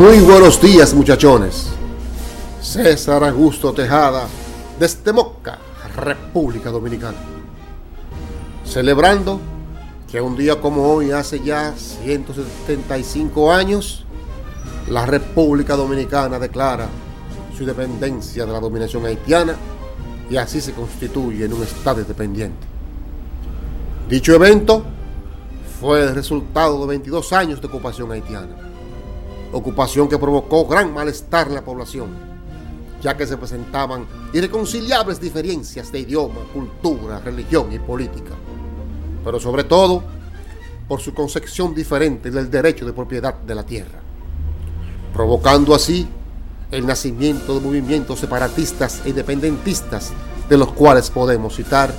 Muy buenos días muchachones. César Augusto Tejada, desde Moca, República Dominicana. Celebrando que un día como hoy, hace ya 175 años, la República Dominicana declara su independencia de la dominación haitiana y así se constituye en un Estado independiente. Dicho evento fue el resultado de 22 años de ocupación haitiana, ocupación que provocó gran malestar en la población, ya que se presentaban irreconciliables diferencias de idioma, cultura, religión y política, pero sobre todo por su concepción diferente del derecho de propiedad de la tierra, provocando así el nacimiento de movimientos separatistas e independentistas, de los cuales podemos citar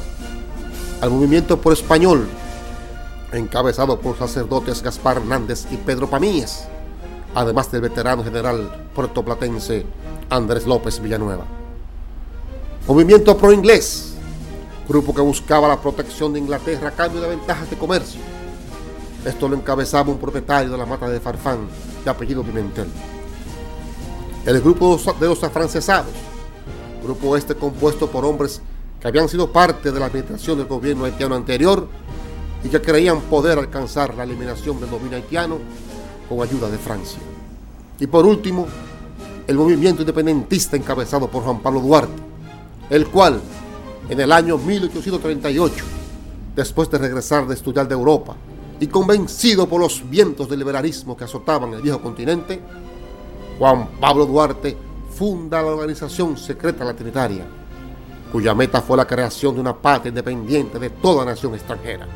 al movimiento por español, encabezado por sacerdotes Gaspar Hernández y Pedro Pamíes, además del veterano general puertoplatense Andrés López Villanueva. Movimiento pro-inglés, grupo que buscaba la protección de Inglaterra a cambio de ventajas de comercio. Esto lo encabezaba un propietario de la mata de Farfán, de apellido Pimentel. El grupo de los afrancesados, grupo este compuesto por hombres que habían sido parte de la administración del gobierno haitiano anterior y que creían poder alcanzar la eliminación del dominio haitiano con ayuda de Francia. Y por último, el movimiento independentista encabezado por Juan Pablo Duarte, el cual en el año 1838, después de regresar de estudiar de Europa y convencido por los vientos del liberalismo que azotaban el viejo continente, Juan Pablo Duarte funda la organización secreta La Trinitaria, cuya meta fue la creación de una patria independiente de toda nación extranjera.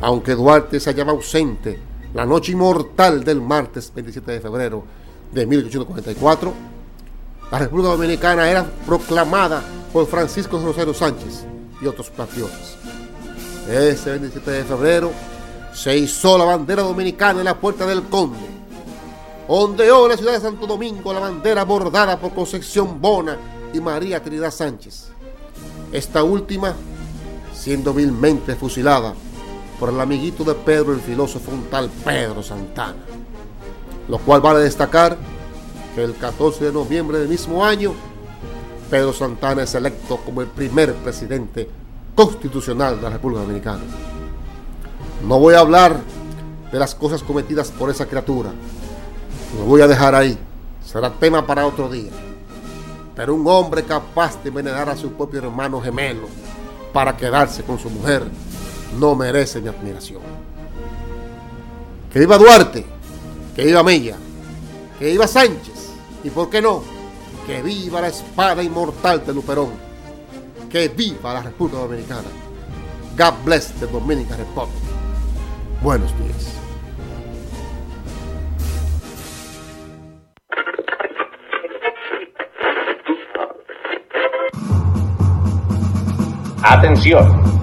Aunque Duarte se hallaba ausente la noche inmortal del martes 27 de febrero de 1844, la República Dominicana era proclamada por Francisco Rosario Sánchez y otros patriotas. Ese 27 de febrero se hizo la bandera dominicana en la puerta del Conde. Ondeó en la ciudad de Santo Domingo la bandera bordada por Concepción Bona y María Trinidad Sánchez. Esta última siendo vilmente fusilada por el amiguito de Pedro, el filósofo un tal Pedro Santana. Lo cual vale destacar que el 14 de noviembre del mismo año, Pedro Santana es electo como el primer presidente constitucional de la República Dominicana. No voy a hablar de las cosas cometidas por esa criatura. Lo voy a dejar ahí. Será tema para otro día. Pero un hombre capaz de envenenar a su propio hermano gemelo para quedarse con su mujer no merece mi admiración. Que viva Duarte, que viva Mella, que viva Sánchez y, ¿por qué no? Que viva la espada inmortal de Luperón, que viva la República Dominicana. God bless the Dominican Republic. Buenos días. Atención,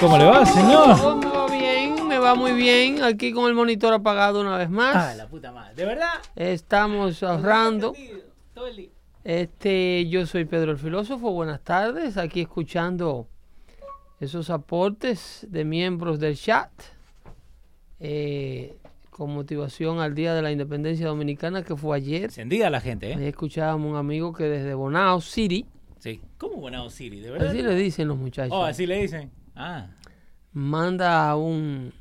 ¿Cómo le va, señor? Me va bien, me va muy bien. Aquí con el monitor apagado una vez más. Ah, la puta madre. ¿De verdad? Estamos ahorrando. Este, yo soy Pedro el Filósofo. Buenas tardes. Aquí escuchando esos aportes de miembros del chat eh, con motivación al Día de la Independencia Dominicana que fue ayer. Encendida la gente, Ahí ¿eh? escuchábamos un amigo que desde Bonao City, Sí. ¿Cómo Bonao City? ¿De verdad? así le dicen los muchachos, Oh, así le dicen. Ah. manda un,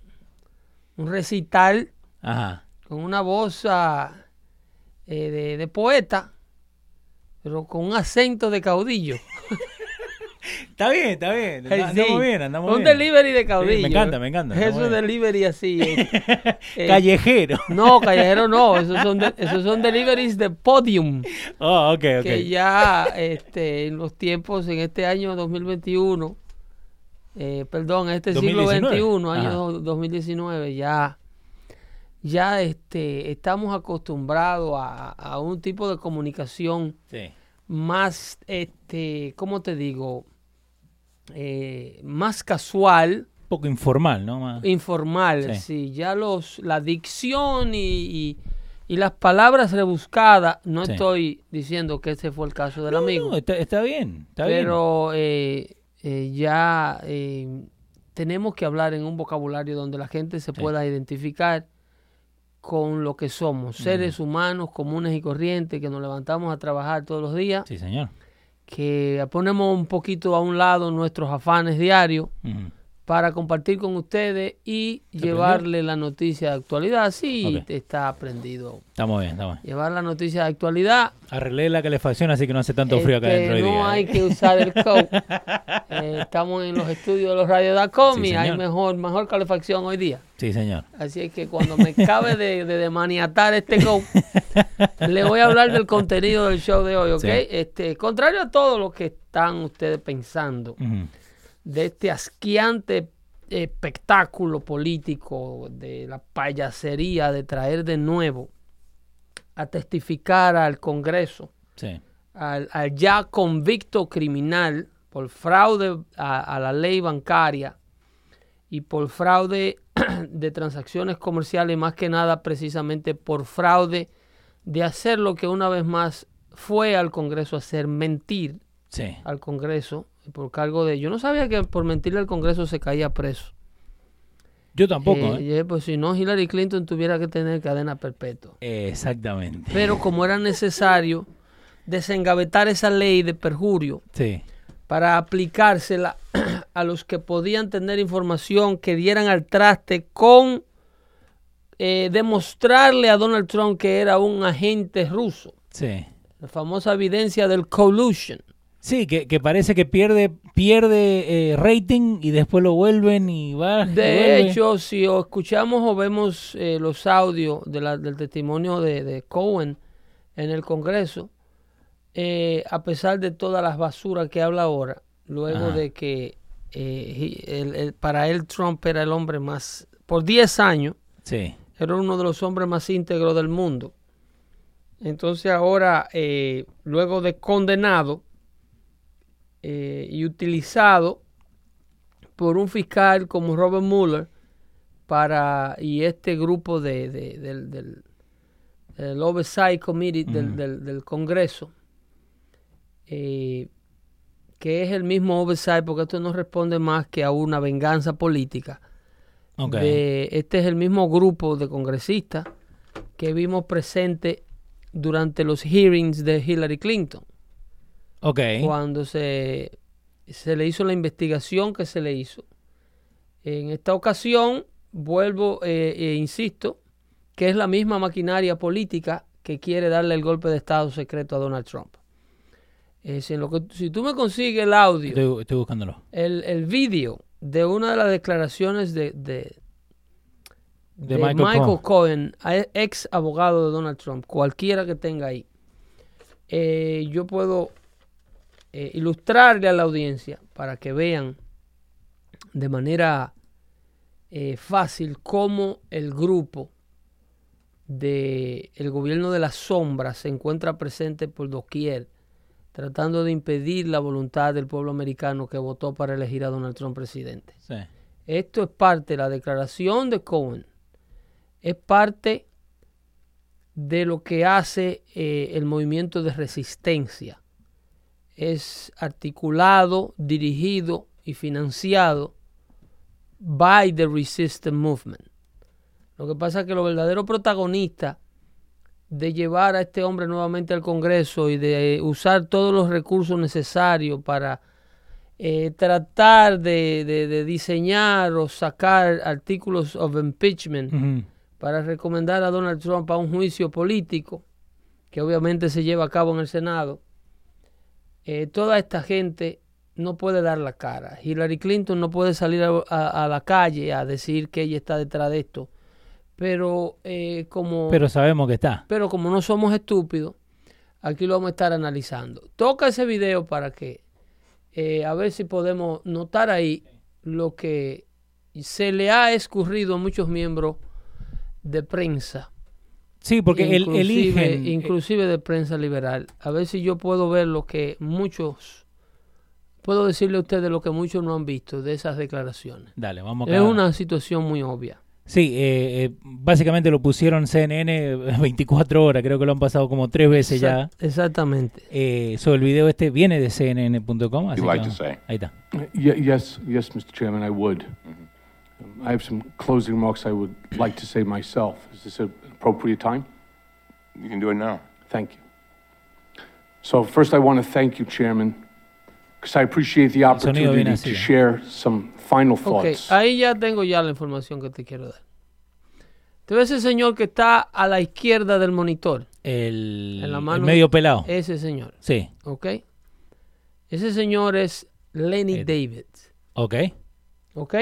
un recital Ajá. con una voz ah, eh, de, de poeta, pero con un acento de caudillo. Está bien, está bien. Andamos sí, bien, andamos Un bien. delivery de caudillo. me encanta, me encanta, bien. delivery así. eh, eh, Callejero. No, callejero no. Esos son, de- esos son deliveries de podium. Oh, ok, ok. Que ya este, en los tiempos, en este año 2021, eh, perdón, este siglo 2019. XXI, año Ajá. do- 2019, ya, ya este, estamos acostumbrados a, a un tipo de comunicación Sí. más, este, ¿cómo te digo? Eh, más casual, Un poco informal, ¿no? Más- informal. Sí. Sí, ya los, la dicción y, y- y las palabras rebuscadas, no Sí. estoy diciendo que ese fue el caso del amigo, No, está, está bien, está pero eh, eh, ya eh, tenemos que hablar en un vocabulario donde la gente se Sí. pueda identificar con lo que somos, seres humanos comunes y corrientes que nos levantamos a trabajar todos los días. Sí, señor. que ponemos un poquito a un lado nuestros afanes diarios. Para compartir con ustedes y llevarle la noticia de actualidad. Sí, está aprendido. Estamos bien, estamos bien. Llevar la noticia de actualidad. Arreglé la calefacción, así que no hace tanto frío acá Este, dentro no día. hay ¿eh? que usar el coat. Eh, estamos en los estudios de los radios.com Sí, y hay señor. mejor, mejor calefacción hoy día. Sí, señor. Así es que cuando me cabe de, de, de maniatar este coat, le voy a hablar del contenido del show de hoy, ¿ok? Sí. Este, contrario a todo lo que están ustedes pensando. De este asqueante espectáculo político, de la payasería de traer de nuevo a testificar al Congreso, Sí. al, al ya convicto criminal por fraude a, a la ley bancaria y por fraude de transacciones comerciales, más que nada precisamente por fraude de hacer lo que una vez más fue al Congreso a hacer, mentir Sí. al Congreso por cargo de... Yo no sabía que por mentirle al Congreso se caía preso. Yo tampoco, Eh, ¿eh? eh, pues si no, Hillary Clinton tuviera que tener cadena perpetua. Exactamente. Pero como era necesario desengavetar esa ley de perjurio Sí. para aplicársela a los que podían tener información que dieran al traste con eh, demostrarle a Donald Trump que era un agente ruso. Sí. La famosa evidencia del collusion. Sí, que, que parece que pierde pierde eh, rating y después lo vuelven y va. De vuelve. hecho, si o escuchamos o vemos eh, los audios de la- del testimonio de, de Cohen en el Congreso, eh, a pesar de todas las basuras que habla ahora, luego Ajá. de que eh, he- el- el- para él Trump era el hombre más, por 10 años, Sí. era uno de los hombres más íntegros del mundo. Entonces ahora, eh, luego de condenado eh, y utilizado por un fiscal como Robert Mueller para y este grupo de, de- del, del- del Oversight Committee del, del- del Congreso, eh, que es el mismo Oversight, porque esto no responde más que a una venganza política de- este es el mismo grupo de congresistas que vimos presente durante los hearings de Hillary Clinton, Ok. cuando se, se le hizo la investigación que se le hizo. En esta ocasión, vuelvo e insisto, que es la misma maquinaria política que quiere darle el golpe de Estado secreto a Donald Trump. Eh, si, en lo que- si tú me consigues el audio, Estoy, estoy buscándolo. el, el vídeo de una de las declaraciones de, de, De de Michael Michael, Cohen. A- ex abogado de Donald Trump, cualquiera que tenga ahí, eh, yo puedo eh, ilustrarle a la audiencia para que vean de manera eh, fácil cómo el grupo de el gobierno de las sombras se encuentra presente por doquier tratando de impedir la voluntad del pueblo americano que votó para elegir a Donald Trump presidente. Sí. Esto es parte de la declaración de Cohen. Es parte de lo que hace eh, el movimiento de resistencia. Es articulado, dirigido y financiado by the resistance movement. Lo que pasa es que los verdaderos protagonistas de llevar a este hombre nuevamente al Congreso y de usar todos los recursos necesarios para eh, tratar de, de- de diseñar o sacar artículos of impeachment para recomendar a Donald Trump a un juicio político que obviamente se lleva a cabo en el Senado. Eh, toda esta gente no puede dar la cara. Hillary Clinton no puede salir a, a- a la calle a decir que ella está detrás de esto. Pero eh, como Pero sabemos que está. pero como no somos estúpidos, aquí lo vamos a estar analizando. Toca ese video para que eh, a ver si podemos notar ahí lo que se le ha escurrido a muchos miembros de prensa. Sí, porque el, inclusive, eligen. eh, inclusive de prensa liberal. A ver si yo puedo ver lo que muchos, puedo decirle a ustedes lo que muchos no han visto de esas declaraciones. Dale, vamos Es acá. una situación muy obvia. Sí, eh, eh, básicamente lo pusieron CNN 24 horas, creo que lo han pasado como tres veces ya. Exact- Exactamente. Eh, so, el video este viene de CNN.com. así que like say? Ahí está. Ye- Yes, yes, Mr. Chairman, I would. Um, I have some closing remarks I would like to say myself. Is this an appropriate time? You can do it now. Thank you. So first, I want to thank you, Chairman, because I appreciate the opportunity to ¿eh? share some final thoughts. ahí ya tengo ya la información que te quiero dar. Te ves ese señor que está a la izquierda del monitor. El, En la el mano- medio pelado. Ese señor, Sí, ¿ok? Ese señor es Lenny Eh. David, ok. ¿ok?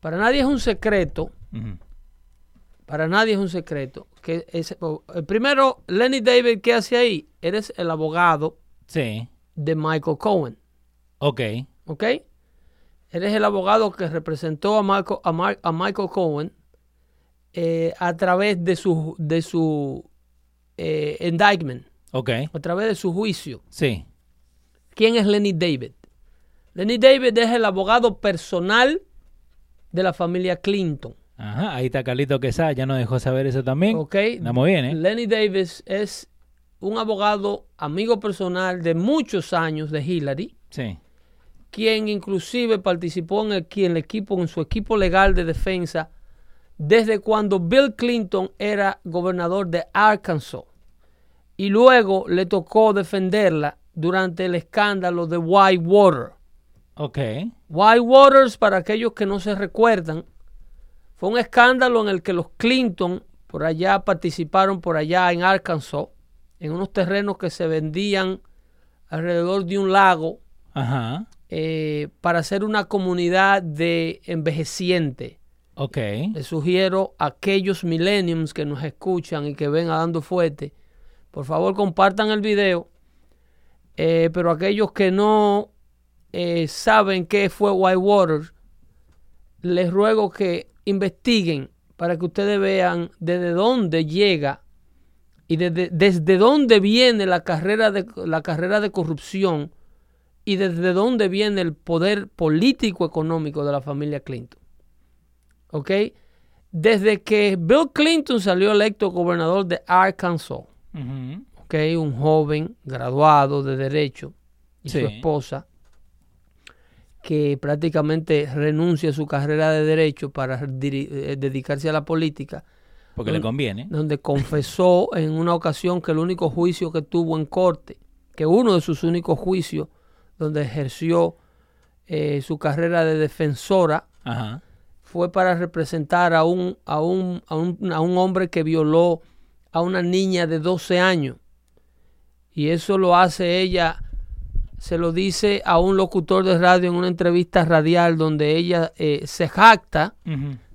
Para nadie es un secreto, Ujú. Para nadie es un secreto. que ese- primero, Lenny David, ¿qué hace ahí? Eres el abogado Sí, de Michael Cohen, ok. ¿ok? Eres el abogado que representó a Michael, a Michael Cohen eh, a través de su, de su eh, indictment, Ok, a través de su juicio. sí. ¿Quién es Lenny David? Lenny David es el abogado personal de la familia Clinton. Ajá, ahí está Carlito Quesada, ya nos dejó saber eso también. ¿ok? Estamos bien, ¿eh? Lenny Davis es un abogado amigo personal de muchos años de Hillary, Sí, quien inclusive participó en el, en el equipo, en su equipo legal de defensa desde cuando Bill Clinton era gobernador de Arkansas. Y luego le tocó defenderla durante el escándalo de Whitewater. ok. White Waters, para aquellos que no se recuerdan, fue un escándalo en el que los Clinton por allá participaron por allá en Arkansas, en unos terrenos que se vendían alrededor de un lago Ajá, eh, para hacer una comunidad de envejecientes. ok. Les sugiero a aquellos millenniums que nos escuchan y que ven a Dando Fuerte, por favor compartan el video, Eh, pero aquellos que no eh, saben qué fue Whitewater, les ruego que investiguen para que ustedes vean desde dónde llega y desde, desde dónde viene la carrera, de, la carrera de corrupción y desde dónde viene el poder político económico de la familia Clinton. ¿Ok? Desde que Bill Clinton salió electo gobernador de Arkansas. ¿ok? Un joven graduado de Derecho y su esposa, que prácticamente renuncia a su carrera de Derecho para eh, dedicarse a la política, Porque le conviene. donde confesó en una ocasión que el único juicio que tuvo en corte, que uno de sus únicos juicios donde ejerció eh, su carrera de defensora, Ajá, fue para representar a un, a un, a un, a un hombre que violó a una niña de 12 años. Y eso lo hace ella, se lo dice a un locutor de radio en una entrevista radial donde ella eh, se jacta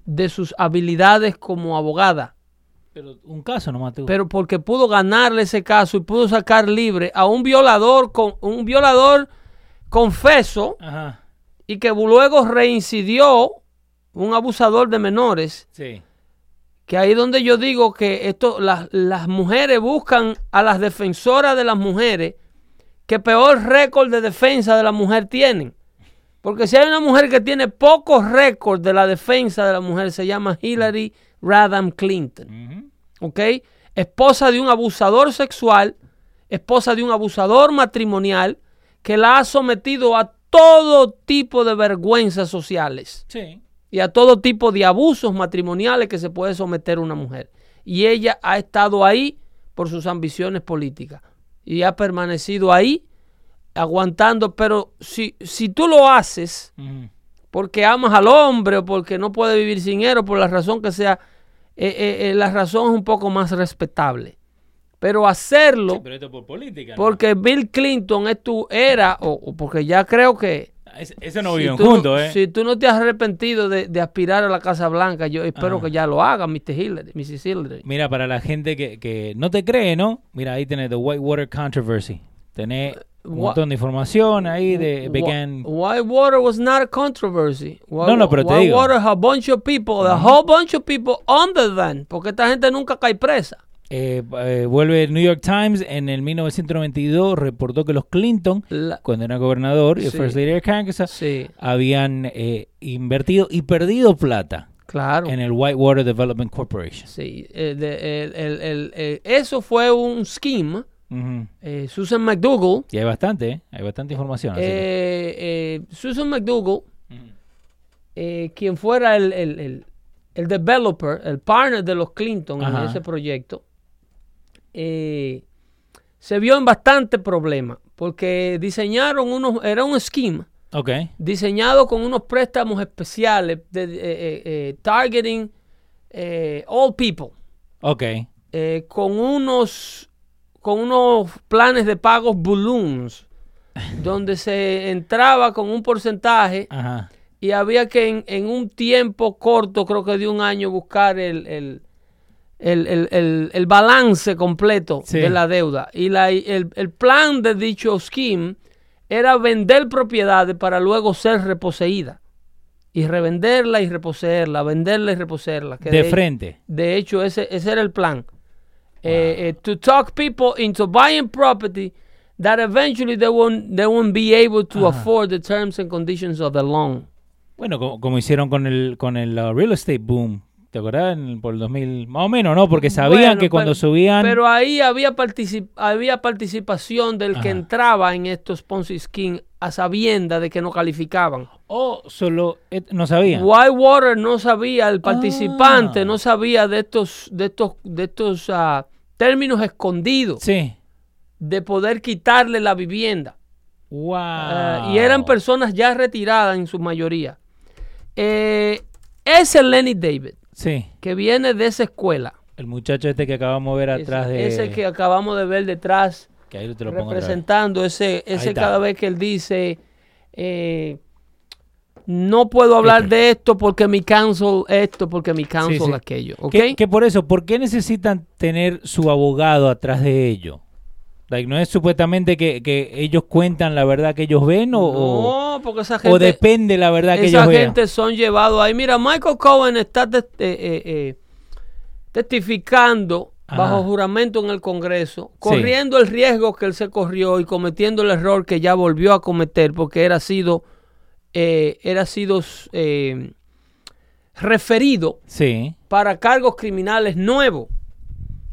de sus habilidades como abogada. Pero un caso nomás tuvo. Pero porque pudo ganarle ese caso y pudo sacar libre a un violador, con, un violador confeso Ajá, y que luego reincidió, un abusador de menores, sí. que ahí donde yo digo que esto, las, las mujeres buscan a las defensoras de las mujeres que peor récord de defensa de la mujer tienen. Porque si hay una mujer que tiene pocos récords de la defensa de la mujer, se llama Hillary Rodham Clinton. ¿Ok? Esposa de un abusador sexual, esposa de un abusador matrimonial que la ha sometido a todo tipo de vergüenzas sociales Sí. y a todo tipo de abusos matrimoniales que se puede someter una mujer. Y ella ha estado ahí por sus ambiciones políticas y ha permanecido ahí aguantando, pero si, si tú lo haces porque amas al hombre o porque no puede vivir sin él o por la razón que sea, eh, eh, eh, la razón es un poco más respetable. Pero hacerlo, Pero esto por política. ¿no? porque Bill Clinton es tu, era, o, o porque ya creo que... Es- Eso no si viven no- juntos, ¿eh? Si tú no te has arrepentido de, de aspirar a la Casa Blanca, yo espero Ajá. que ya lo haga, Mr. Hillary, Mrs. Hillary. Mira, para la gente que, que no te cree, ¿no? Mira, ahí tenés The Whitewater Controversy. Tenés un Wha- montón de información ahí de began... Whitewater was not a controversy. Wh- No, no, pero te digo. Whitewater, a bunch of people, a whole bunch of people under them, porque esta gente nunca cae presa. Eh, eh, vuelve el New York Times en el 1992 reportó que los Clinton, La- cuando era gobernador y Sí. First Lady de Kansas, sí, habían eh, invertido y perdido plata claro. en el Whitewater Development Corporation. Sí, de- el- el- el- el- eso fue un scheme. Eh, Susan McDougall, Y hay bastante, ¿eh? hay bastante información. así que- Susan McDougall, quien fuera el, el- el- el developer, el partner de los Clinton Ajá. en ese proyecto, eh, se vio en bastante problema porque diseñaron unos, era un Ok, diseñado con unos préstamos especiales de, eh, eh, eh, targeting eh, all people. ok. con unos con unos planes de pagos balloons donde se entraba con un porcentaje Ajá. y había que en, en un tiempo corto, creo que de un año, buscar el, el, el- el- el- el balance completo Sí. de la deuda. Y la- el, el plan de dicho scheme era vender propiedades para luego ser reposeída. Y revenderla y reposeerla, venderla y reposeerla. que De de- frente. de hecho, ese, ese era el plan. Eh, eh, to talk people into buying property that eventually they won't, they won't be able to afford the terms and conditions of the loan. Bueno, como, como hicieron con el con el uh, real estate boom. ¿Te acordás? En- por el 2000, más o menos, ¿no? Porque sabían Bueno, que cuando pero- subían... Pero ahí había, particip- había participación del que entraba en estos Ponzi Scheme a sabienda de que no calificaban. O solo eh, no sabían. Whitewater no sabía, el participante Ah. no sabía de estos, de estos, de estos ah, términos escondidos Sí. de poder quitarle la vivienda. Wow. Ah, y eran personas ya retiradas en su mayoría. Eh, ese Lenny David, Sí. que viene de esa escuela, El muchacho este que acabamos de ver atrás ese, de... ese que acabamos de ver detrás, que ahí te lo pongo representando ese, ese cada vez que él dice, eh, no puedo hablar Este. de esto porque mi counsel esto, porque mi counsel sí. aquello. ¿ok? Que, que por eso, ¿por qué necesitan tener su abogado atrás de ello? Like, ¿No es supuestamente que, que ellos cuentan la verdad que ellos ven o, o- no, porque esa o gente... depende la verdad que Esa ellos vean? gente son llevados ahí. Mira, Michael Cohen está eh, eh, eh, testificando Ajá. bajo juramento en el Congreso, corriendo el riesgo que él se corrió y cometiendo el error que ya volvió a cometer porque era sido, era sido referido Sí. para cargos criminales nuevos.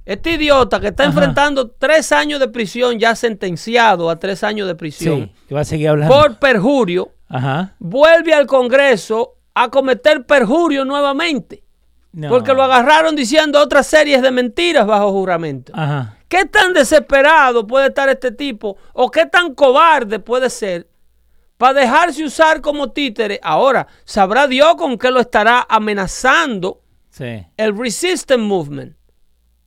Este idiota que está Ajá. enfrentando tres años de prisión, ya sentenciado a tres años de prisión, Sí. Va a seguir hablando. por perjurio, Ajá. vuelve al Congreso a cometer perjurio nuevamente. No. Porque lo agarraron diciendo otras series de mentiras bajo juramento. Ajá. ¿Qué tan desesperado puede estar este tipo? ¿O qué tan cobarde puede ser para dejarse usar como títere? Ahora, sabrá Dios con qué lo estará amenazando Sí. el Resistance Movement.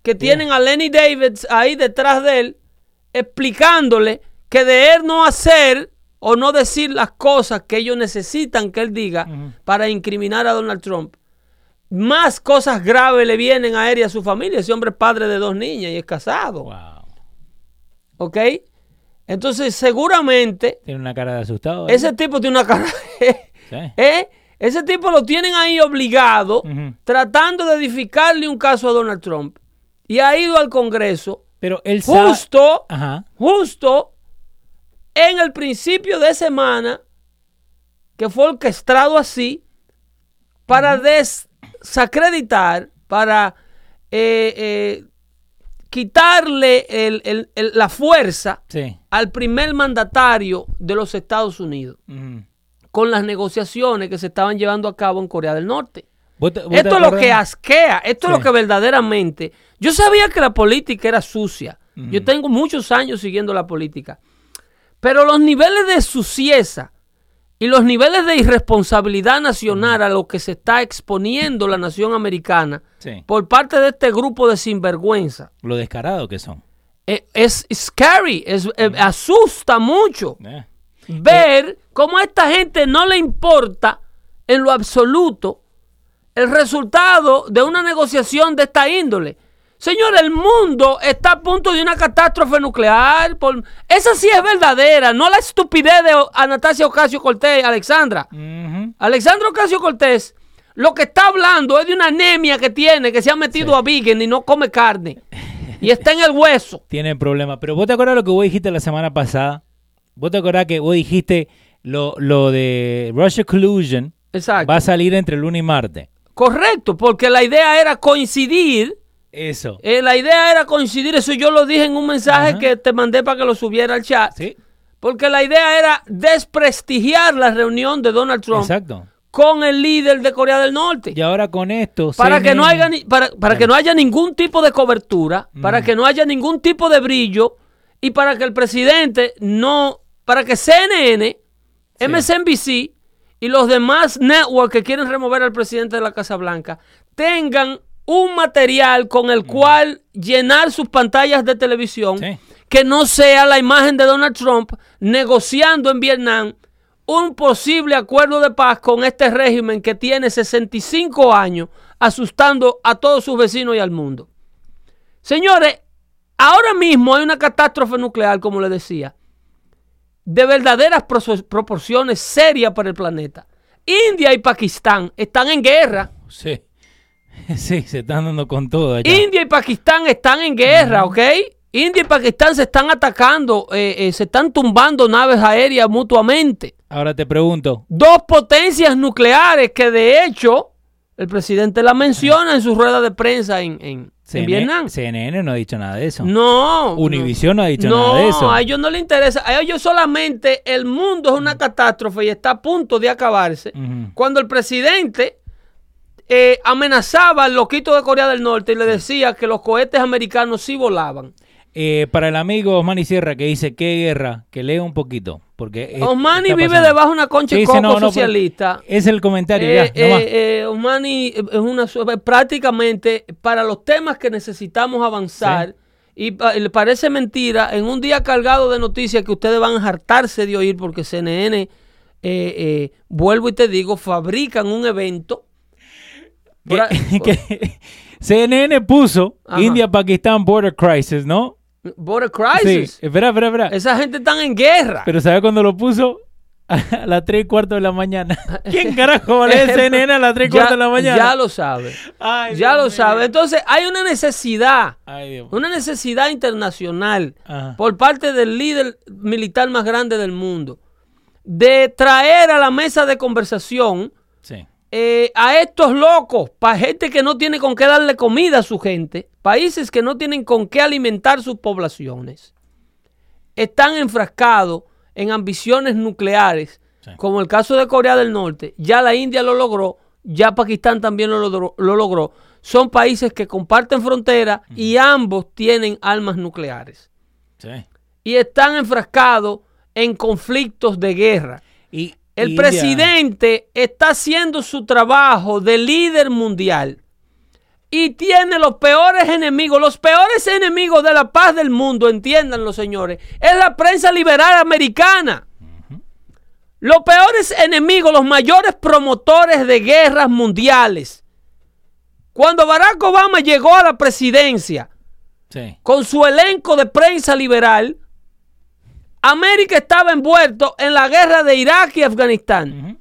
Que tienen a Lenny Davis ahí detrás de él, explicándole que de él no hacer o no decir las cosas que ellos necesitan que él diga para incriminar a Donald Trump. Más cosas graves le vienen a él y a su familia. Ese hombre es padre de dos niñas y es casado. Wow. ¿Ok? Entonces, seguramente, Tiene una cara de asustado. ¿eh? ese tipo tiene una cara. Sí. ¿Eh? Ese tipo lo tienen ahí obligado, tratando de edificarle un caso a Donald Trump. Y ha ido al Congreso Pero él justo, Ajá. justo en el principio de semana, que fue orquestado así, para desacreditar, para eh, eh, quitarle el- el- el- la fuerza Sí. al primer mandatario de los Estados Unidos con las negociaciones que se estaban llevando a cabo en Corea del Norte. ¿Vos te- vos te Esto es lo que asquea, esto es lo que verdaderamente... Yo sabía que la política era sucia. Yo tengo muchos años siguiendo la política. Pero los niveles de sucieza y los niveles de irresponsabilidad nacional a lo que se está exponiendo la nación americana Sí. por parte de este grupo de sinvergüenza Lo descarado que son. eh, es scary, es, eh, asusta mucho Eh. ver cómo a esta gente no le importa en lo absoluto el resultado de una negociación de esta índole. Señor, el mundo está a punto de una catástrofe nuclear. Por... Esa sí es verdadera, no la estupidez de Anastasia Ocasio Cortés, Alexandra. Alexandra Ocasio Cortés lo que está hablando es de una anemia que tiene, que se ha metido a vegan y no come carne. Y está en el hueso. Tiene problemas. Pero vos te acordás lo que vos dijiste la semana pasada. Vos te acordás que vos dijiste lo, lo de Russia Collusion Exacto. va a salir entre lunes y martes. Correcto, porque la idea era coincidir. Eso. eh, la idea era coincidir, eso yo lo dije en un mensaje Ajá. que te mandé para que lo subiera al chat. Sí. Porque la idea era desprestigiar la reunión de Donald Trump Exacto. con el líder de Corea del Norte. Y ahora con esto. para que no haya ni- para, para que no haya ningún tipo de cobertura, para que no haya ningún tipo de brillo y para que el presidente no, para que CNN, MSNBC y los demás networks que quieren remover al presidente de la Casa Blanca tengan un material con el cual llenar sus pantallas de televisión Sí. que no sea la imagen de Donald Trump negociando en Vietnam un posible acuerdo de paz con este régimen que tiene 65 años asustando a todos sus vecinos y al mundo. Señores, ahora mismo hay una catástrofe nuclear, como les decía, de verdaderas pro- proporciones serias para el planeta. India y Pakistán están en guerra. Sí. Sí, se están dando con todo allá. India y Pakistán están en guerra, ¿ok? India y Pakistán se están atacando, eh, eh, se están tumbando naves aéreas mutuamente. Ahora te pregunto. Dos potencias nucleares que de hecho el presidente la menciona en su rueda de prensa en, en- Vietnam. CNN no ha dicho nada de eso. No. Univision no ha dicho no, nada de eso. a ellos no les interesa. A ellos solamente el mundo es una catástrofe y está a punto de acabarse. Cuando el presidente eh, amenazaba al loquito de Corea del Norte y le decía que los cohetes americanos sí volaban. Eh, para el amigo Osmani Sierra que dice, ¿qué guerra? Que lea un poquito. Porque es- Osmani está vive debajo de una concha sí, coco no, socialista. Es el comentario, Eh, ya, eh, eh, Osmani es una prácticamente para los temas que necesitamos avanzar y y le parece mentira en un día cargado de noticias que ustedes van a hartarse de oír porque CNN eh, eh, vuelvo y te digo fabrican un evento que, que CNN puso Ajá. India-Pakistán Border Crisis, ¿no? Border Sí, Crisis espera, espera, espera. esa gente está en guerra Pero ¿sabes cuándo lo puso? A las 3 y cuarto de la mañana. ¿Quién carajo va a leer CNN a las 3 y cuarto de la mañana? ya lo sabe Ay, ya Dios lo sabe entonces hay una necesidad Ay, una necesidad internacional Ajá. por parte del líder militar más grande del mundo de traer a la mesa de conversación Sí. Eh, a estos locos, para gente que no tiene con qué darle comida a su gente, países que no tienen con qué alimentar sus poblaciones, están enfrascados en ambiciones nucleares, Sí. como el caso de Corea del Norte, ya la India lo logró, ya Pakistán también lo logró, lo logró. son países que comparten frontera y ambos tienen armas nucleares Sí. y están enfrascados en conflictos de guerra. Y, El presidente está haciendo su trabajo de líder mundial y tiene los peores enemigos, los peores enemigos de la paz del mundo, entiéndanlo señores, es la prensa liberal americana. Los peores enemigos, los mayores promotores de guerras mundiales. Cuando Barack Obama llegó a la presidencia, Sí. con su elenco de prensa liberal, América estaba envuelto en la guerra de Irak y Afganistán.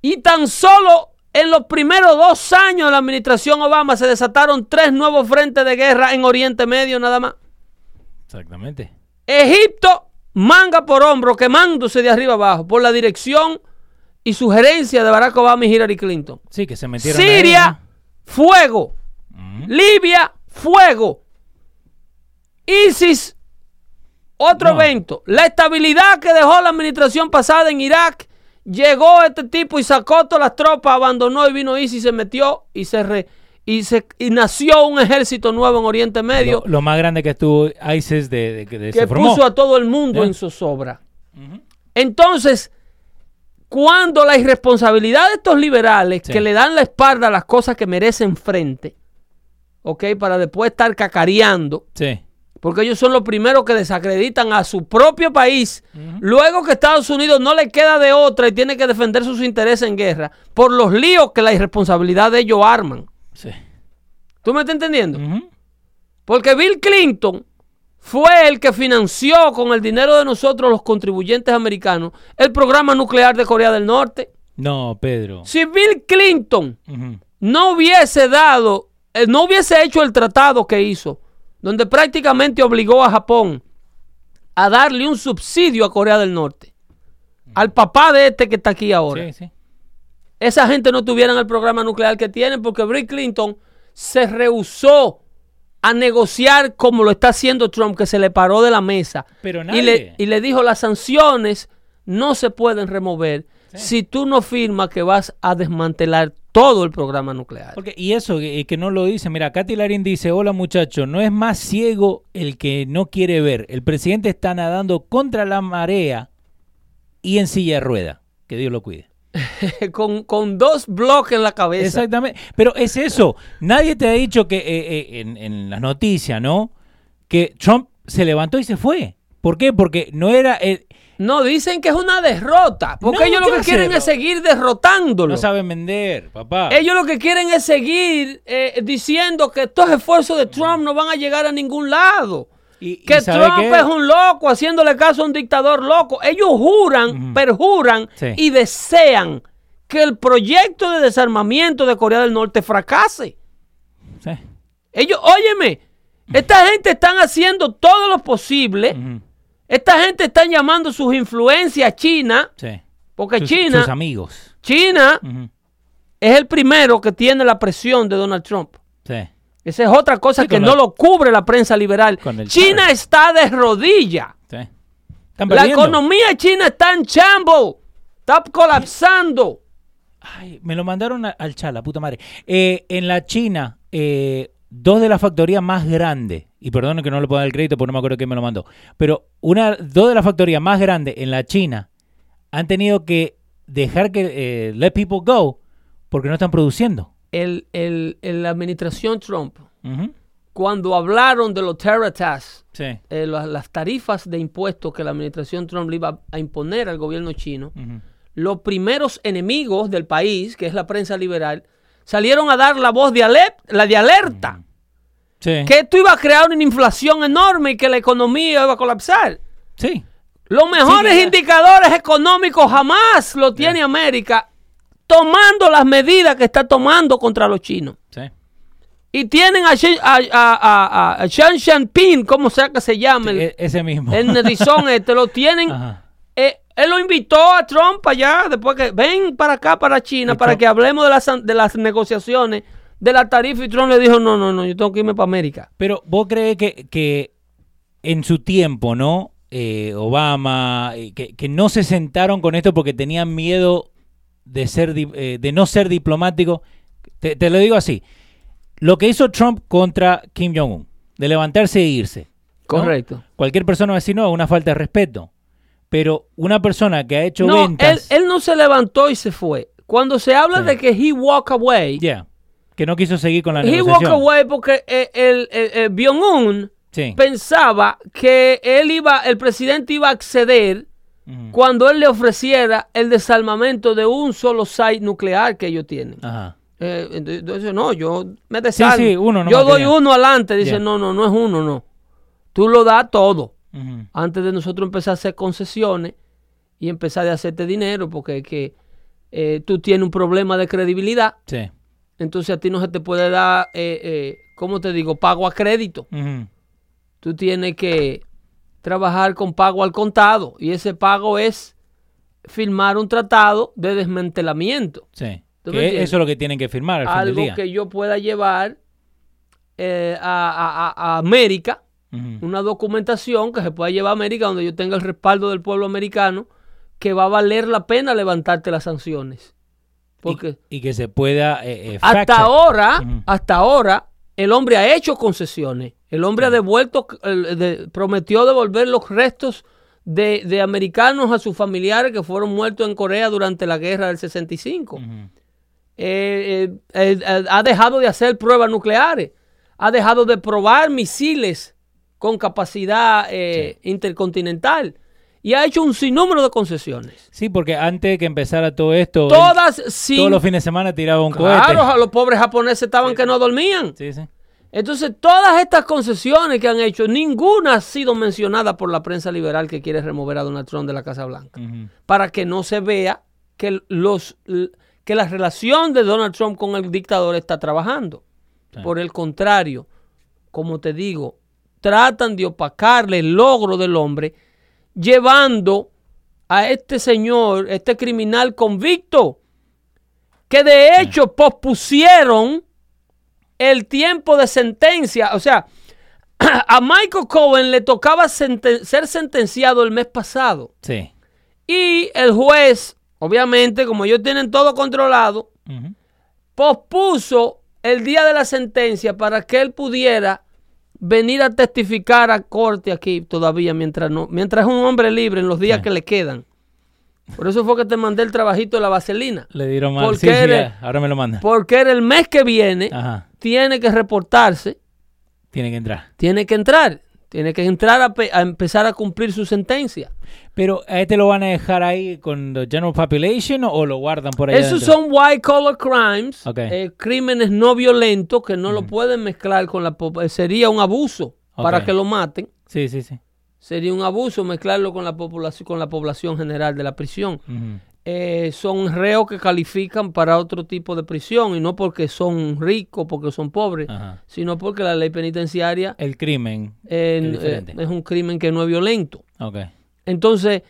Y tan solo en los primeros dos años de la administración Obama se desataron tres nuevos frentes de guerra en Oriente Medio nada más. Exactamente. Egipto, manga por hombro, quemándose de arriba abajo por la dirección y sugerencia de Barack Obama y Hillary Clinton. Sí, que se metieron. ahí, Siria, fuego. ¿no? Ujú. Libia, fuego. ISIS, otro No. evento. La estabilidad que dejó la administración pasada en Irak, llegó este tipo y sacó todas las tropas, abandonó y vino ISIS, se metió y se re- y se y nació un ejército nuevo en Oriente Medio Lo, lo más grande que estuvo ISIS de, de que de- que se formó. puso a todo el mundo en zozobra. Entonces, cuando la irresponsabilidad de estos liberales Sí. que le dan la espalda a las cosas que merecen frente, ¿ok? Para después estar cacareando, Sí. Porque ellos son los primeros que desacreditan a su propio país. Luego que Estados Unidos no le queda de otra y tiene que defender sus intereses en guerra por los líos que la irresponsabilidad de ellos arman. Sí. ¿Tú me estás entendiendo? Porque Bill Clinton fue el que financió con el dinero de nosotros, los contribuyentes americanos, el programa nuclear de Corea del Norte. No, Pedro. Si Bill Clinton no hubiese dado, eh, no hubiese hecho el tratado que hizo, donde prácticamente obligó a Japón a darle un subsidio a Corea del Norte, al papá de este que está aquí ahora, Sí, sí. esa gente no tuvieran el programa nuclear que tienen porque Bill Clinton se rehusó a negociar como lo está haciendo Trump, que se le paró de la mesa. Pero y nadie. le, y le dijo las sanciones no se pueden remover si tú no firmas que vas a desmantelar todo el programa nuclear. Porque, y eso, que, que no lo dice. Mira, Katy Larín dice: Hola muchacho, no es más ciego el que no quiere ver. El presidente está nadando contra la marea y en silla de rueda. Que Dios lo cuide. con, con dos bloques en la cabeza. Exactamente. Pero es eso. Nadie te ha dicho que eh, eh, en, en las noticias, ¿no? Que Trump se levantó y se fue. ¿Por qué? Porque no era. eh, No, dicen que es una derrota. Porque No, ellos lo ¿qué que quieren es seguir derrotándolo. no saben vender, papá. Ellos lo que quieren es seguir eh, diciendo que estos esfuerzos de Trump no van a llegar a ningún lado. Y- Que ¿sabe Trump qué? es un loco haciéndole caso a un dictador loco. Ellos juran, perjuran Sí. y desean que el proyecto de desarmamiento de Corea del Norte fracase. Sí. Ellos, óyeme, esta gente están haciendo todo lo posible. Esta gente están llamando sus influencias China, Sí. porque Sus- China, Sus amigos. China es el primero que tiene la presión de Donald Trump. Sí. Esa es otra cosa Sí, que no lo cubre la prensa liberal. China está de rodilla. Sí. La economía china está en chambo. Está colapsando. Ay, me lo mandaron a- al chat, la puta madre. Eh, en la China, eh, dos de las factorías más grandes, y perdón que no le puedo dar el crédito porque no me acuerdo quién me lo mandó, pero una, dos de las factorías más grandes en la China han tenido que dejar que eh, let people go porque no están produciendo. El, el- el- la administración Trump, cuando hablaron de los tax, Sí. eh, las, las tarifas de impuestos que la administración Trump le iba a imponer al gobierno chino, los primeros enemigos del país, que es la prensa liberal, salieron a dar la voz de, alep- la de alerta. Sí. Que esto iba a crear una inflación enorme y que la economía iba a colapsar. Sí. Los mejores Sí, indicadores económicos jamás lo tiene América tomando las medidas que está tomando contra los chinos. Sí. Y tienen a, a, a, a, a Xi Jinping, como sea que se llame, E- ese mismo. el nedizón este, lo tienen. Ajá. Él lo invitó a Trump allá, después que ven para acá, para China, Y para Trump- que hablemos de las, de las negociaciones, de la tarifa. Y Trump le dijo, no, no, no, yo tengo que irme para América. Pero vos crees que, que en su tiempo, ¿no? Eh, Obama, eh, que, que no se sentaron con esto porque tenían miedo de, ser, eh, de no ser diplomático. Te, te lo digo así. Lo que hizo Trump contra Kim Jong-un, de levantarse e irse. ¿no? Correcto. Cualquier persona va a decir, no, es una falta de respeto. Pero una persona que ha hecho No, él, ventas... él no se levantó y se fue. Cuando se habla Sí. de que he walk away, Yeah, que no quiso seguir con la he walk negociación. away porque eh, el, el, el Byung-un Sí. pensaba que él iba, el presidente iba a acceder cuando él le ofreciera el desarmamento de un solo site nuclear que ellos tienen. Ajá. Eh, entonces, no, yo me desarmo. sí, uno nomás Yo doy uno adelante. Dice, no, no, no es uno, no. Tú lo das todo. Antes de nosotros empezar a hacer concesiones y empezar a hacerte dinero, porque es que eh, tú tienes un problema de credibilidad. Sí. Entonces a ti no se te puede dar, eh, eh, ¿cómo te digo? Pago a crédito. Tú tienes que trabajar con pago al contado. Y ese pago es firmar un tratado de desmantelamiento. Sí. Eso es lo que tienen que firmar al fin del algo día. que yo pueda llevar eh, a, a- a- a Una documentación que se pueda llevar a América donde yo tenga el respaldo del pueblo americano que va a valer la pena levantarte las sanciones. Porque y, y que se pueda eh, eh, hasta ahora, hasta ahora, el hombre ha hecho concesiones. El hombre ha devuelto, el- de- prometió devolver los restos de, de americanos a sus familiares que fueron muertos en Corea durante la guerra del 65. Ujú. Eh, eh, eh, eh, ha dejado de hacer pruebas nucleares, ha dejado de probar misiles con capacidad eh, intercontinental. Y ha hecho un sinnúmero de concesiones. Sí, porque antes de que empezara todo esto, él Todas sin... todos los fines de semana tiraba un Claro, cohete. los pobres japoneses estaban que no dormían. Sí, sí. Entonces, todas estas concesiones que han hecho, ninguna ha sido mencionada por la prensa liberal que quiere remover a Donald Trump de la Casa Blanca. Para que no se vea que, los, que la relación de Donald Trump con el dictador está trabajando. Por el contrario, como te digo, tratan de opacarle el logro del hombre, llevando a este señor, este criminal convicto, que de hecho pospusieron el tiempo de sentencia. O sea, a Michael Cohen le tocaba senten- ser sentenciado el mes pasado. Sí. Y el juez, obviamente, como ellos tienen todo controlado, pospuso el día de la sentencia para que él pudiera venir a testificar a corte aquí todavía mientras no, mientras es un hombre libre en los días Sí. que le quedan. Por eso fue que te mandé el trabajito de la vaselina. Le dieron mal. ¿Por Sí, sí, ahora me lo manda. Porque era el mes que viene, Ajá. tiene que reportarse, Tiene que entrar. tiene que entrar, tiene que entrar a, a empezar a cumplir su sentencia. Pero a este lo van a dejar ahí con the general population o lo guardan por ahí. Esos adentro? son white collar crimes, Ok. eh, crímenes no violentos que no lo pueden mezclar con la... eh, Sería un abuso para que lo maten. Sí, sí, sí. Sería un abuso mezclarlo con la población, con la población general de la prisión. Eh, son reos que califican para otro tipo de prisión y no porque son ricos, porque son pobres, Ajá. sino porque la ley penitenciaria El crimen. eh, es eh, es un crimen que no es violento. Entonces,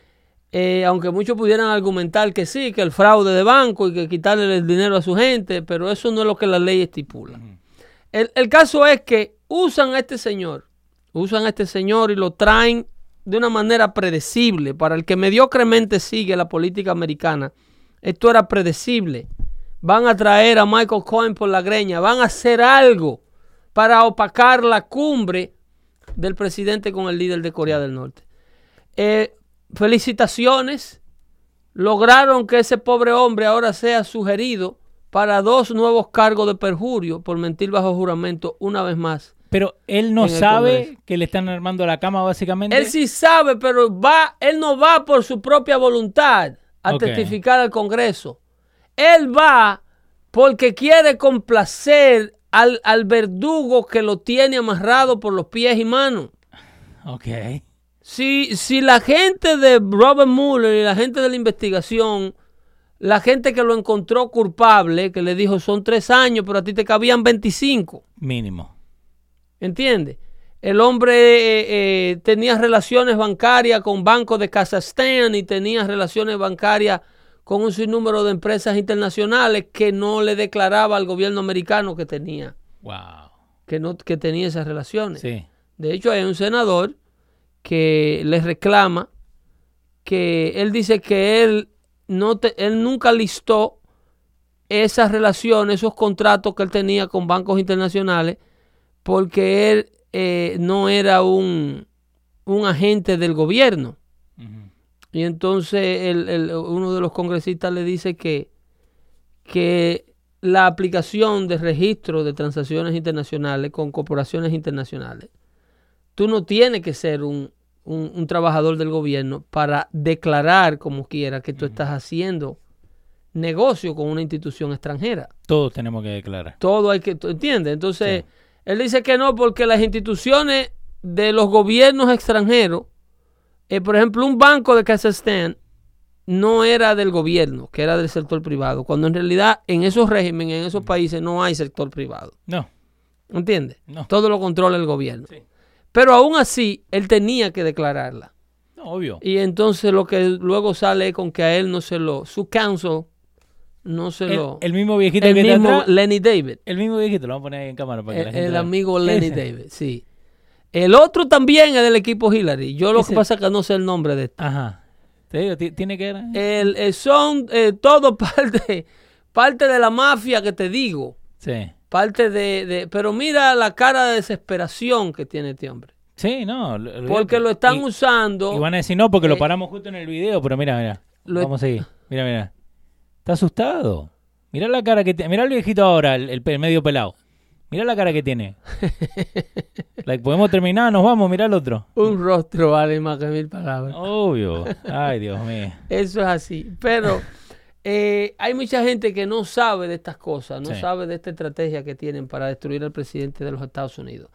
eh, aunque muchos pudieran argumentar que sí, que el fraude de banco y que quitarle el dinero a su gente, pero eso no es lo que la ley estipula. el, el caso es que usan a este señor, usan a este señor y lo traen de una manera predecible. Para el que mediocremente sigue la política americana, esto era predecible. Van a traer a Michael Cohen por la greña, van a hacer algo para opacar la cumbre del presidente con el líder de Corea del Norte. Eh, felicitaciones. Lograron que ese pobre hombre ahora sea sugerido para dos nuevos cargos de perjurio por mentir bajo juramento una vez más. Pero él no sabe que le están armando la cama, básicamente. Él sí sabe, pero va, él no va por su propia voluntad a testificar al Congreso. Él va porque quiere complacer al, al verdugo que lo tiene amarrado por los pies y manos. Ok. Si, si la gente de Robert Mueller y la gente de la investigación, la gente que lo encontró culpable, que le dijo son tres años, pero a ti te cabían 25, Mínimo. ¿Entiendes? El hombre eh, eh, tenía relaciones bancarias con bancos de Kazajstán y tenía relaciones bancarias con un sinnúmero de empresas internacionales que no le declaraba al gobierno americano que tenía, Wow. que, no, que tenía esas relaciones. Sí. De hecho, hay un senador que le reclama que él dice que él, no te- él nunca listó esas relaciones, esos contratos que él tenía con bancos internacionales, porque él eh, no era un, un agente del gobierno. Y entonces el- el- uno de los congresistas le dice que, que la aplicación de registro de transacciones internacionales con corporaciones internacionales, tú no tienes que ser un, un- un trabajador del gobierno para declarar como quiera que tú estás haciendo negocio con una institución extranjera. Todos tenemos que declarar. Todo hay que, ¿tú ¿entiendes? Entonces, él dice que no porque las instituciones de los gobiernos extranjeros, eh, por ejemplo, un banco de Kazajstán no era del gobierno, que era del sector privado, cuando en realidad en esos regímenes, en esos países no hay sector privado. No. ¿Entiendes? No. Todo lo controla el gobierno. Sí. Pero aún así, él tenía que declararla. No, obvio. Y entonces lo que luego sale es con que a él no se lo, su counsel no se El, lo... el mismo viejito el que está mismo atrás, Lenny David. El mismo viejito, lo vamos a poner ahí en cámara para que El, la gente el vea. amigo Lenny. David, sí. El otro también es del equipo Hillary. Yo lo que pasa es que no sé el nombre de este. Ajá. Te digo, ti- tiene que ver. El, eh, son eh, todo parte, parte de la mafia que te digo. Sí. Parte de, de- Pero mira la cara de desesperación que tiene este hombre. Sí, no. lo-. Porque lo están Y- usando. Y van a decir no, porque lo Eh, paramos justo en el video, pero mira, mira. Lo- Vamos a seguir. Mira, mira. Está asustado. Mira la cara que tiene. Mira el viejito ahora, el, medio pelado. Mira la cara que tiene. like, podemos terminar, nos vamos, mira el otro. Un rostro vale más que mil palabras. Obvio. Ay, Dios mío. Eso es así. Pero eh, hay mucha gente que no sabe de estas cosas, no Sí. sabe de esta estrategia que tienen para destruir al presidente de los Estados Unidos.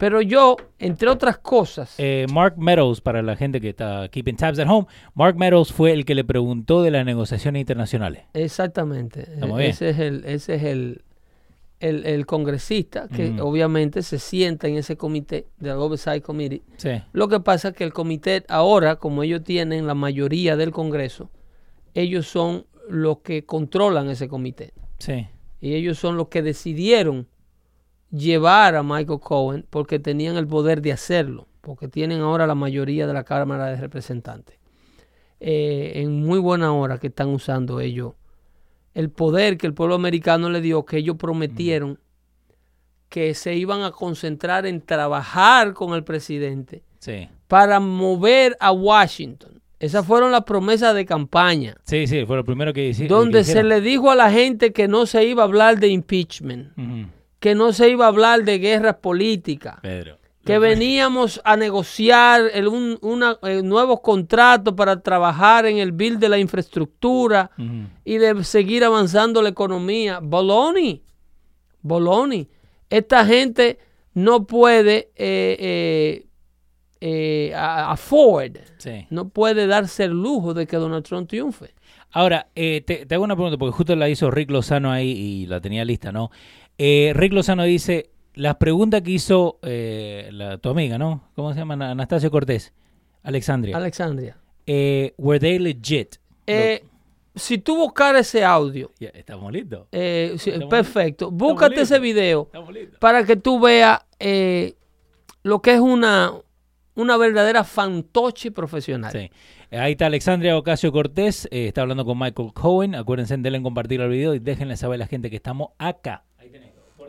Pero yo, entre otras cosas, Eh, Mark Meadows, para la gente que está keeping tabs at home, Mark Meadows fue el que le preguntó de las negociaciones internacionales. exactamente, bien. ese es el, ese es el, el, el congresista que obviamente se sienta en ese comité del Oversight Committee. Sí. Lo que pasa es que el comité ahora, como ellos tienen la mayoría del Congreso, ellos son los que controlan ese comité. Sí. Y ellos son los que decidieron llevar a Michael Cohen porque tenían el poder de hacerlo, porque tienen ahora la mayoría de la Cámara de Representantes. Eh, en muy buena hora que están usando ellos el poder que el pueblo americano le dio, que ellos prometieron que se iban a concentrar en trabajar con el presidente Sí. para mover a Washington. Esas fueron las promesas de campaña Sí, sí, fue lo primero que hice- donde que se hicieron. le dijo a la gente que no se iba a hablar de impeachment. Que no se iba a hablar de guerras políticas, Pedro. que veníamos a negociar el, un, una- eh, nuevos contratos para trabajar en el bill de la infraestructura y de seguir avanzando la economía. Boloni, Boloni. Esta gente no puede eh, eh, eh, afford, Sí. no puede darse el lujo de que Donald Trump triunfe. Ahora, eh, te, te hago una pregunta, porque justo la hizo Rick Lozano ahí y la tenía lista, ¿no? Eh, Rick Lozano dice, las preguntas que hizo eh, la, tu amiga, ¿no? ¿Cómo se llama? Ana- Anastasio Cortés, Alexandria. Alexandria. eh, ¿Were they legit? Eh, si tú buscaras ese audio, Ya, estamos listos. eh, sí, Estamos perfecto, búscate listos. ese video para que tú veas eh, lo que es una, una verdadera fantoche profesional. Sí. Ahí está Alexandria Ocasio Cortés, eh, está hablando con Michael Cohen. Acuérdense, denle en compartir el video y déjenle saber a la gente que estamos acá.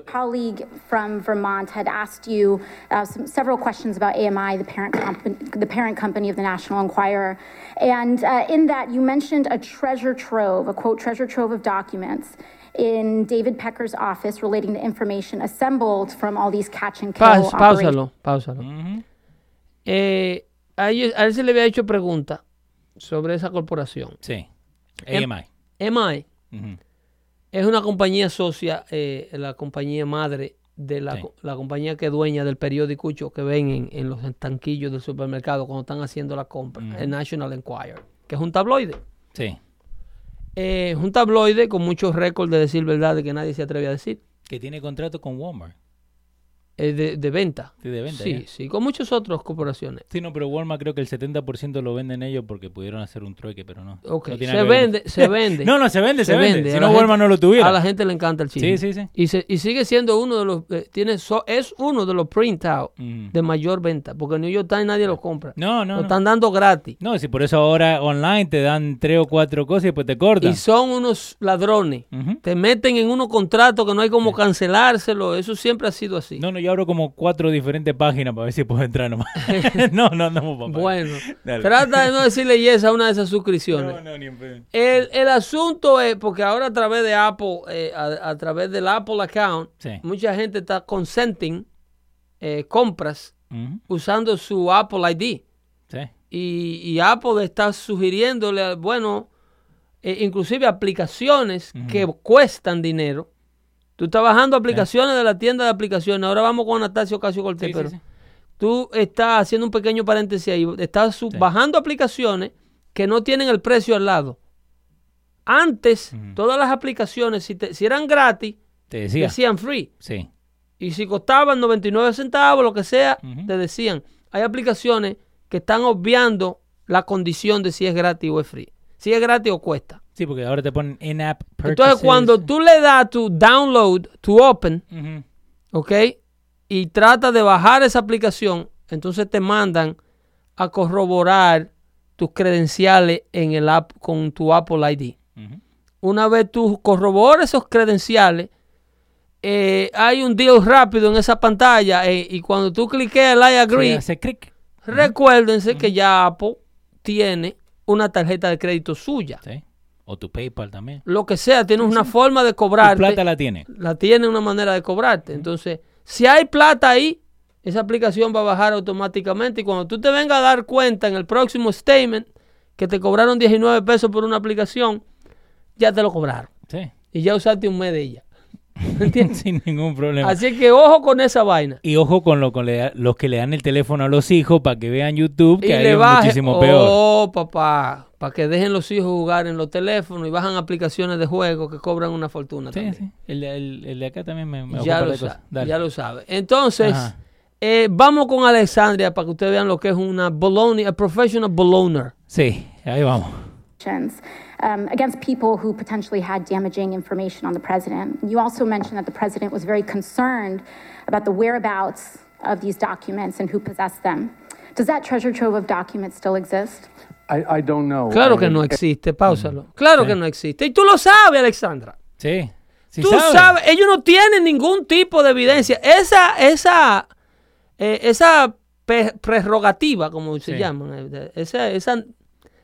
Colleague from Vermont had asked you uh, some, several questions about AMI, the parent, company, the parent company of the National Enquirer. And uh, in that, you mentioned a treasure trove, a quote, treasure trove of documents in David Pecker's office relating to information assembled from all these catch and kill Pás- operations. Páusalo, páusalo. Eh, a, ellos- a él se le había hecho pregunta sobre esa corporación. Sí. Em- AMI. MI Ujú. Es una compañía socia, eh, la compañía madre de la, Sí. co- la compañía que es dueña del periódico que ven en, en los estanquillos del supermercado cuando están haciendo la compra, el National Enquirer, que es un tabloide. Sí. Eh, un tabloide con muchos récords de decir verdad de que nadie se atreve a decir. Que tiene contrato con Walmart. Eh, de, de venta. Sí, de venta, Sí, sí, con muchas otras corporaciones. Sí, no, pero Walmart creo que el 70% lo venden ellos porque pudieron hacer un trueque, pero no. Ok, no tiene se vende, se vende. No, no, se vende, se, vende. Si no, Walmart gente- no lo tuviera. A la gente le encanta el chisme. Sí, sí, sí. Y, se- y sigue siendo uno de los, eh, tiene so- es uno de los print out Ujú. de mayor venta, porque en New York Times nadie lo compra. No, no, Lo no. están dando gratis. No, si por eso ahora online te dan tres o cuatro cosas y después te cortan. Y son unos ladrones. Te meten en unos contratos que no hay como cancelárselo. Eso siempre ha sido así. No, no, yo abro como cuatro diferentes páginas para ver si puedo entrar nomás. no, no andamos papá. bueno, Dale. trata de no decirle yes a una de esas suscripciones. No, no, ni en pedo. El, el asunto es, porque ahora a través de Apple, eh, a, a través del Apple account, Sí. mucha gente está consenting eh, compras usando su Apple ID. Sí. Y, y Apple está sugiriéndole, bueno, eh, inclusive aplicaciones que cuestan dinero. Tú estás bajando aplicaciones de la tienda de aplicaciones. Ahora vamos con Anastasio Ocasio Cortés, Sí, pero sí. tú estás haciendo un pequeño paréntesis ahí. Estás bajando aplicaciones que no tienen el precio al lado. Antes, todas las aplicaciones, si, te- si eran gratis, Te decía. decían free. Sí. Y si costaban 99 centavos, lo que sea, te decían. Hay aplicaciones que están obviando la condición de si es gratis o es free. Si es gratis o cuesta. Sí, porque ahora te ponen in-app purchases. Entonces, cuando tú le das tu download, tu open. ¿ok? Y trata de bajar esa aplicación, entonces te mandan a corroborar tus credenciales en el app con tu Apple ID. Una vez tú corroboras esos credenciales, eh, hay un deal rápido en esa pantalla eh, y cuando tú cliques el I Sí, agree, hace clic. recuérdense que ya Apple tiene una tarjeta de crédito suya. Sí. O tu PayPal también. lo que sea, tienes una forma de cobrarte. plata la tiene. la tiene una manera de cobrarte. Entonces, si hay plata ahí, esa aplicación va a bajar automáticamente y cuando tú te vengas a dar cuenta en el próximo statement que te cobraron 19 pesos por una aplicación, ya te lo cobraron Sí. y ya usaste un mes de ella. ¿Entiendes? Sin ningún problema. Así que ojo con esa vaina. Y ojo con lo, con le- los que le dan el teléfono a los hijos para que vean YouTube, Y que ahí le es baje. muchísimo peor. Oh, papá, para que dejen los hijos jugar en los teléfonos y bajan aplicaciones de juego que cobran una fortuna. Sí, también. sí. El, de- el- el de acá también me, me ya, ocupa lo cosas. Ya lo sabe. Entonces, eh, vamos con Alexandria para que ustedes vean lo que es una baloney, a professional balloner. Sí, ahí vamos. Um, against people who potentially had damaging information on the president. You also mentioned that the president was very concerned about the whereabouts of these documents and who possessed them. Does that treasure trove of documents still exist? I, I don't know. Claro I que mean, no existe, páusalo. Claro Sí. que no existe. Y tú lo sabes, Alexandra. Sí. Sí tú sabe. sabes, ellos no tienen ningún tipo de evidencia. Esa, esa, eh, esa prerrogativa, como se Sí. llama, eh, esa, esa,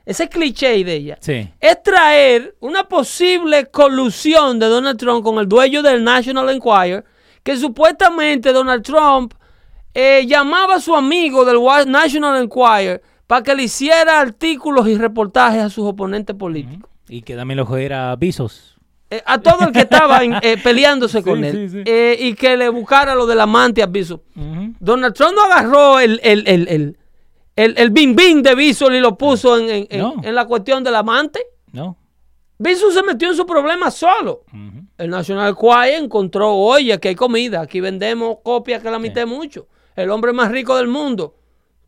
ese cliché de ella, Sí. es traer una posible colusión de Donald Trump con el dueño del National Enquirer, que supuestamente Donald Trump eh, llamaba a su amigo del National Enquirer para que le hiciera artículos y reportajes a sus oponentes políticos. Y que también lo jodiera Visos. Eh, a todo el que estaba eh, peleándose con Sí, él sí, sí. eh, y que le buscara lo del amante a Bishop. Ujú. Donald Trump no agarró el, el, el, el, el, bing bing de Bishop y lo puso en, en- en- No. en la cuestión del amante. ¿No? Bishop se metió en su problema solo. Ujú. El National Enquirer encontró, oye, aquí hay comida, aquí vendemos copias que la mitad mucho. El hombre más rico del mundo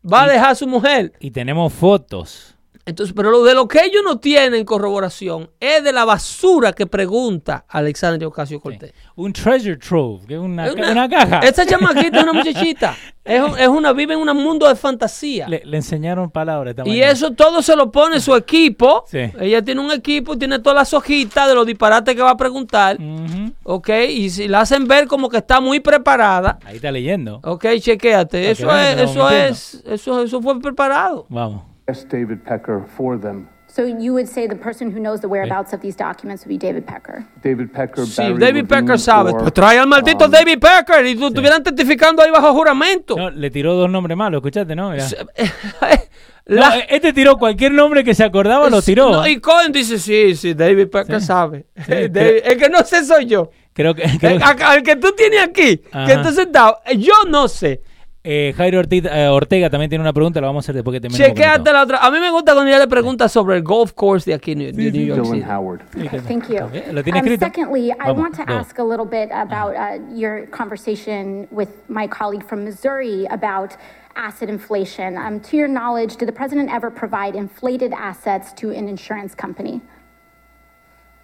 va a dejar a su mujer. Y tenemos fotos. Entonces, pero lo de lo que ellos no tienen corroboración es de la basura que pregunta Alexandria Ocasio Cortés. Un treasure trove, que es una, Es ca- una caja. Esta chamaquita es una muchachita. Es, un- es una, vive en un mundo de fantasía. Le, le enseñaron palabras. y eso todo se lo pone su equipo. Sí. Ella tiene un equipo, tiene todas las hojitas de los disparates que va a preguntar. Ujú. Ok, y si la hacen ver como que está muy preparada. Ahí está leyendo. Ok, chequéate. Eso es, eso es, eso, eso fue preparado. Vamos. Ask David Pecker for them. So you would say the person who knows the whereabouts of these documents would be David Pecker. David Pecker, Sí, Barry David Pecker Levine, sabe. or, Pues trae al maldito um, David Pecker y tú estuvieran testificando ahí bajo juramento. No, le tiró dos nombres malos, escuchaste, ¿no? Mira. La- No, este tiró cualquier nombre que se acordaba, lo tiró. No, y Cohen dice, sí, sí, David Pecker Sí. sabe. pero- David- el que no sé soy yo. Creo que, creo El, que- que tú tienes aquí, que Ajá. está sentado, eh, yo no sé. Eh, Jairo Ortiz- eh, Ortega también tiene una pregunta, la vamos a hacer después que terminemos. con Chequéate esto. la otra. A mí me gusta cuando ella le pregunta sobre el golf course de aquí en New, de New York Dylan City. Howard. Thank you. bien, lo tiene Um, escrito. secondly, I want to go. ask a little bit about uh, your conversation with my colleague from Missouri about asset inflation. Um, to your knowledge, did the president ever provide inflated assets to an insurance company?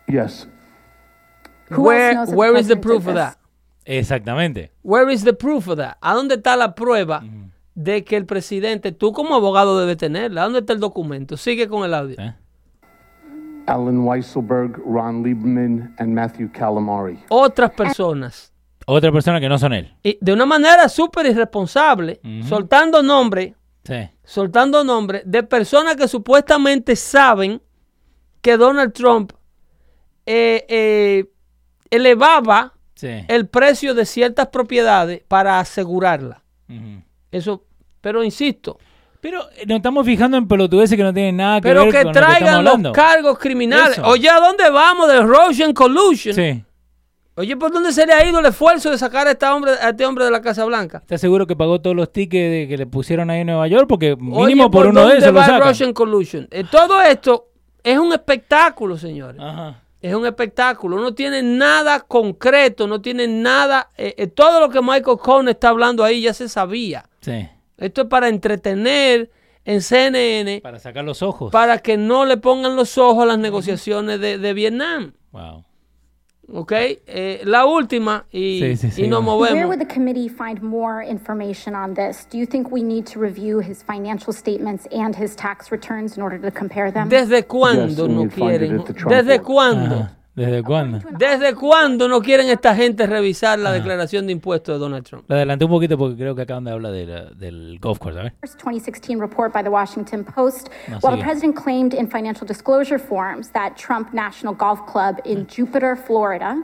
Yes. Who Where, else knows that the where is the proof of this? that? Exactamente. Where is the proof of that? ¿A dónde está la prueba de que el presidente, tú como abogado debes tenerla? ¿A dónde está el documento? Sigue con el audio. ¿eh? Alan Weisselberg, Ron Liebman, and Matthew Calamari. Otras personas. Otra persona que no son él. Y de una manera súper irresponsable, soltando nombre, Sí. soltando nombre de personas que supuestamente saben que Donald Trump eh, eh, elevaba Sí. el precio de ciertas propiedades para asegurarla. Eso, pero insisto, Pero eh, nos estamos fijando en pelotudeces que no tienen nada que pero ver que con lo que estamos traigan los cargos criminales. Eso. Oye, ¿a dónde vamos de Russian Collusion? Sí. Oye, ¿por dónde se le ha ido el esfuerzo de sacar a este hombre, a este hombre de la Casa Blanca? ¿Estás seguro que pagó todos los tickets de- que le pusieron ahí en Nueva York? Porque mínimo Oye, por, uno de esos lo sacan. Russian Collusion? Eh, todo esto es un espectáculo, señores. Ajá. Es un espectáculo. No tiene nada concreto, no tiene nada. eh, eh, todo lo que Michael Cohen está hablando ahí ya se sabía. Sí. Esto es para entretener en CNN Para sacar los ojos. para que no le pongan los ojos a las negociaciones de, de Vietnam. Wow. ¿Ok? Eh, la última y, Sí, sí, sí, y nos vamos. Where movemos. would the committee find more information on this? Do you think we need to review his financial statements and his tax returns in order to compare them? ¿Desde cuándo Yes, no quieren? ¿Desde cuándo? ¿Desde cuándo? ¿Desde cuándo no quieren esta gente revisar la declaración de impuestos de Donald Trump? Lo adelanté un poquito porque creo que acaban de hablar de la- del golf course, a ver. 2016 report by the Washington Post, No, while the president claimed in financial disclosure forms that Trump National Golf Club in Jupiter, Florida,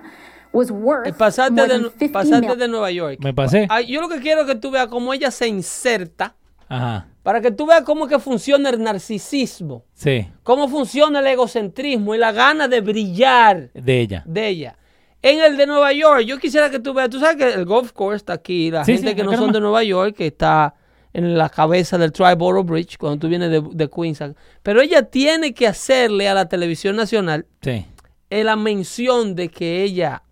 was worth Eh, Pasaste, more de, than 50 pasaste million. de Nueva York. Me pasé. Ay, yo lo que quiero es que tú veas cómo ella se inserta Ajá. Para que tú veas cómo que funciona el narcisismo, Sí, cómo funciona el egocentrismo y la gana de brillar de ella. de ella. En el de Nueva York, yo quisiera que tú veas, tú sabes que el golf course está aquí, la Sí, gente sí, que no son de Nueva York, que está en la cabeza del Triborough Bridge, cuando tú vienes de, de Queens. Pero ella tiene que hacerle a la televisión nacional Sí. eh, la mención de que ella,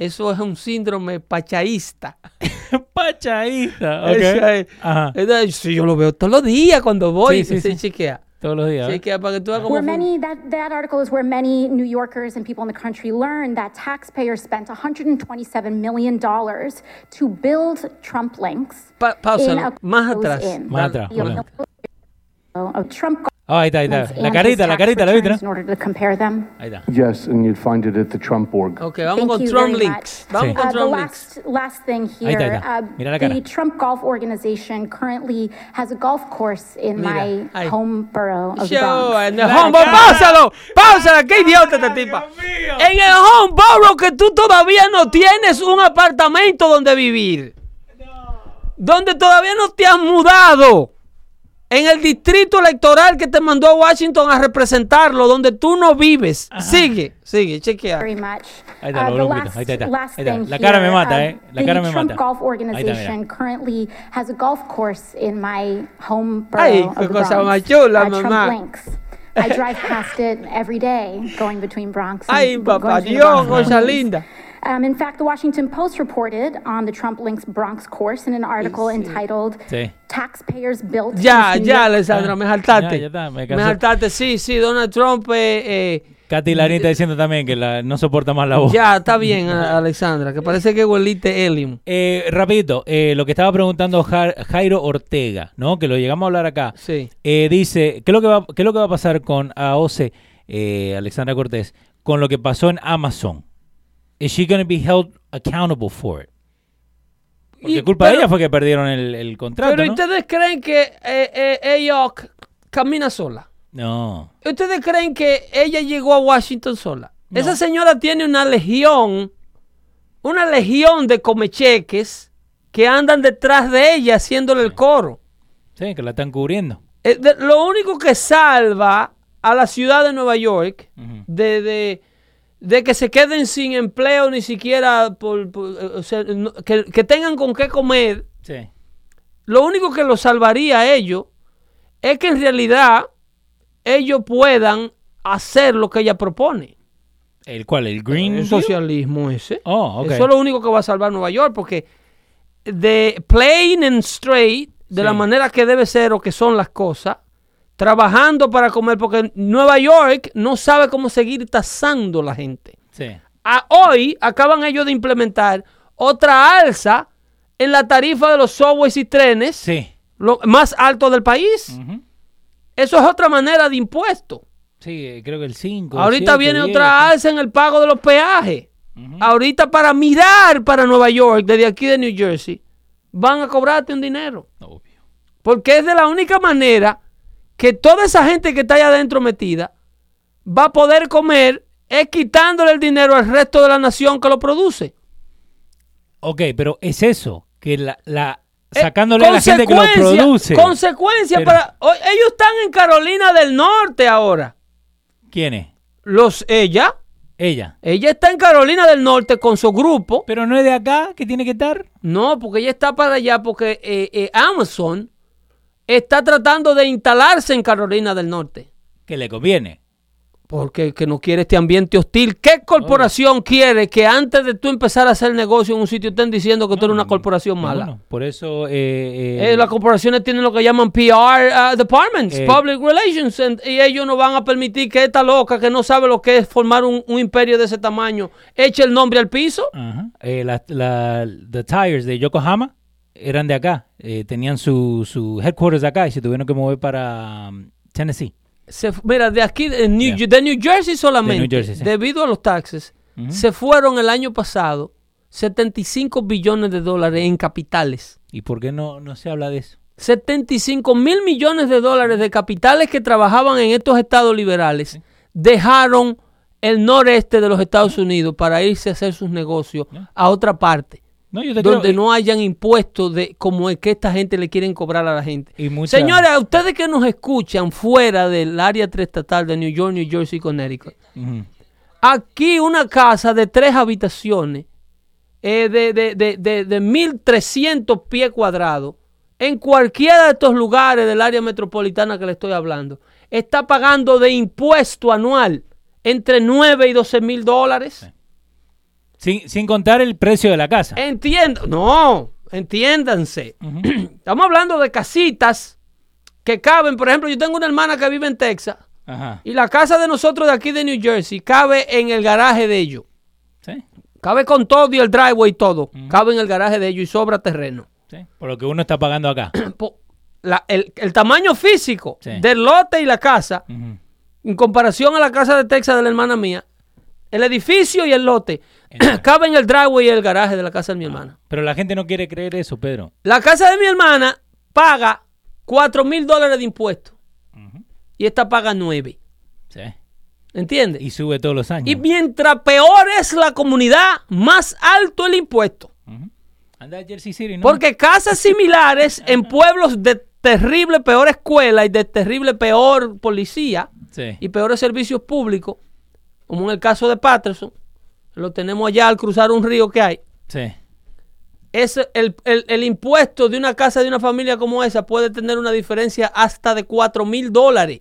eso es un síndrome pachaísta. Pachaísta. Ok. Es- sí, yo lo veo todos los días cuando voy, Sí, sí, se sí. chequea. Todos los días. Chequea para que tú Where fun- many that, that article is where many New Yorkers and people in the country learned that taxpayers spent 127 million dollars to build Trump links. Pa- más atrás. Más atrás, Trump Ah, ahí está, ahí está. La and carita, la carita, ¿la viste? no? In order to compare them. Ahí está. Yes, and you'd find it at the Trump org. Ok, vamos Thank con Trump Links. Vamos Sí. con Uh, the Trump Links. last, last thing Ahí está, ahí here, está. uh, Mira la cara. the Trump Golf Organization currently has a golf course in Mira, my ahí. home borough of the Show Bronx. and the home borough. ¡Páusalo! ¡Qué idiota esta tipa! En el home borough que tú todavía no tienes un apartamento donde vivir. Donde todavía no te has mudado. En el distrito electoral que te mandó a Washington a representarlo, donde tú no vives. Sigue, sigue, chequea. Ahí está, Uh, lo last, ahí está, ahí está, last ahí está. thing La cara me mata, uh, eh. La the cara me Trump mata. Golf Organization currently has a golf course in my home borough Ay, qué cosa Bronx, más chula, uh, mamá. I drive past it every day, going between Bronx and Ay, going papá Dios, cosa linda. Um, in fact, the Washington Post reported on the Trump Links Bronx course in an article entitled Sí. "Taxpayers Built." Ya, ya, York Alessandra, Ah, me saltaste. ya, ya está, me me saltaste, sí, sí, Donald Trump, eh, eh, Katy Larín está diciendo también que la, no soporta más la voz. ya, está bien, Alexandra, que parece que hueliste helium. Eh, rapidito, eh, lo que estaba preguntando Ja- Jairo Ortega, ¿no? Que lo llegamos a hablar acá. Sí. Eh, dice, ¿qué es, lo que va, ¿qué es lo que va a pasar con AOC, eh, Alexandra Cortés, con lo que pasó en Amazon? ¿Is she going to be held accountable for it? Porque Y- culpa pero- de ella fue que perdieron el, el contrato, Pero ¿no? ustedes creen que eh, eh, ella camina sola. No. ¿Ustedes creen que ella llegó a Washington sola? Esa señora tiene una legión, una legión de comecheques que andan detrás de ella haciéndole el coro. Sí, que la están cubriendo. Eh, de- lo único que salva a la ciudad de Nueva York de, de- de que se queden sin empleo ni siquiera por, por- eh, o sea, no- que, que tengan con qué comer, Sí. lo único que lo salvaría a ellos es que en realidad ellos puedan hacer lo que ella propone. ¿El cuál? ¿El Green? El socialismo ese. Oh. Eso es lo único que va a salvar Nueva York, porque de plain and straight, de Sí. la manera que debe ser o que son las cosas, trabajando para comer, porque Nueva York no sabe cómo seguir tasando la gente. Sí. A- hoy acaban ellos de implementar otra alza en la tarifa de los subways y trenes, Sí. lo más alto del país. Eso es otra manera de impuesto. Sí, creo que el 5. Ahorita viene otra alza en el pago de los peajes. Ahorita para mirar para Nueva York, desde aquí de New Jersey, van a cobrarte un dinero. Obvio. Porque es de la única manera que toda esa gente que está allá adentro metida va a poder comer es quitándole el dinero al resto de la nación que lo produce. Ok, pero es eso, que la, la Eh, sacándole a la gente que lo produce. Consecuencia Pero- para... o- ellos están en Carolina del Norte ahora. ¿Quién es? Los, ella, Ella. ella está en Carolina del Norte con su grupo. Pero no es de acá que tiene que estar. No, porque ella está para allá porque eh, eh, Amazon está tratando de instalarse en Carolina del Norte. Que le conviene. Porque que no quiere este ambiente hostil. ¿Qué corporación quiere que antes de tú empezar a hacer negocio en un sitio estén diciendo que tú eres una corporación mala? Por eso. eh, eh, Eh, las corporaciones tienen lo que llaman PR uh, departments, Eh, public relations, and- y ellos no van a permitir que esta loca que no sabe lo que es formar un, un imperio de ese tamaño eche el nombre al piso. la- the Tires de Yokohama eran de acá. eh, tenían su, su headquarters acá y se tuvieron que mover para um, Tennessee. se mira, de aquí, de New, Yeah. de New Jersey solamente, Jersey, sí. debido a los taxes, se fueron el año pasado 75 billones de dólares en capitales. ¿Y por qué no, no se habla de eso? 75 mil millones de dólares de capitales que trabajaban en estos estados liberales dejaron el noreste de los Estados Unidos para irse a hacer sus negocios a otra parte, No, yo te donde creo- no hayan impuestos de como el que esta gente le quieren cobrar a la gente. Y mucha- Señores, a ustedes que nos escuchan fuera del área triestatal de New York, New Jersey y Connecticut, aquí una casa de tres habitaciones eh, de, de, de, de, de 1.300 pies cuadrados en cualquiera de estos lugares del área metropolitana que le estoy hablando, está pagando de impuesto anual entre 9 y 12 mil dólares. Sin, sin contar el precio de la casa. Entiendo, no, entiéndanse. Estamos hablando de casitas que caben, por ejemplo, yo tengo una hermana que vive en Texas Ajá. y la casa de nosotros de aquí de New Jersey cabe en el garaje de ellos. Sí, Cabe con todo y el driveway y todo. Cabe en el garaje de ellos y sobra terreno. sí. Por lo que uno está pagando acá. La- el, el tamaño físico Sí. del lote y la casa, en comparación a la casa de Texas de la hermana mía, el edificio y el lote cabe en el driveway y el garaje de la casa de mi hermana. Pero la gente no quiere creer eso, Pedro. La casa de mi hermana paga 4 mil dólares de impuestos y esta paga 9. Sí. ¿Entiendes? Y sube todos los años. Y mientras peor es la comunidad, más alto el impuesto. Anda a Jersey City, ¿no? Porque casas similares en pueblos de terrible peor escuela y de terrible peor policía Sí. y peores servicios públicos, como en el caso de Patterson, lo tenemos allá al cruzar un río que hay. Sí. Es el, el- el impuesto de una casa de una familia como esa puede tener una diferencia hasta de 4 mil dólares.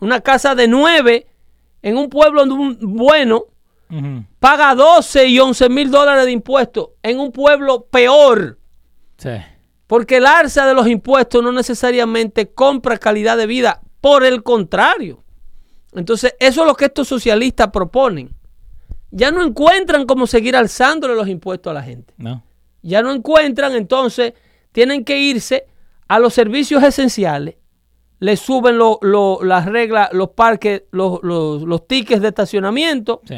Una casa de 9 en un pueblo bueno paga 12 y 11 mil dólares de impuestos. En un pueblo peor. Sí. Porque el alza de los impuestos no necesariamente compra calidad de vida, por el contrario. Entonces, eso es lo que estos socialistas proponen. Ya no encuentran cómo seguir alzándole los impuestos a la gente. No. Ya no encuentran, entonces tienen que irse a los servicios esenciales. Le suben lo- lo- las reglas, los parques, los, los- los tickets de estacionamiento Sí.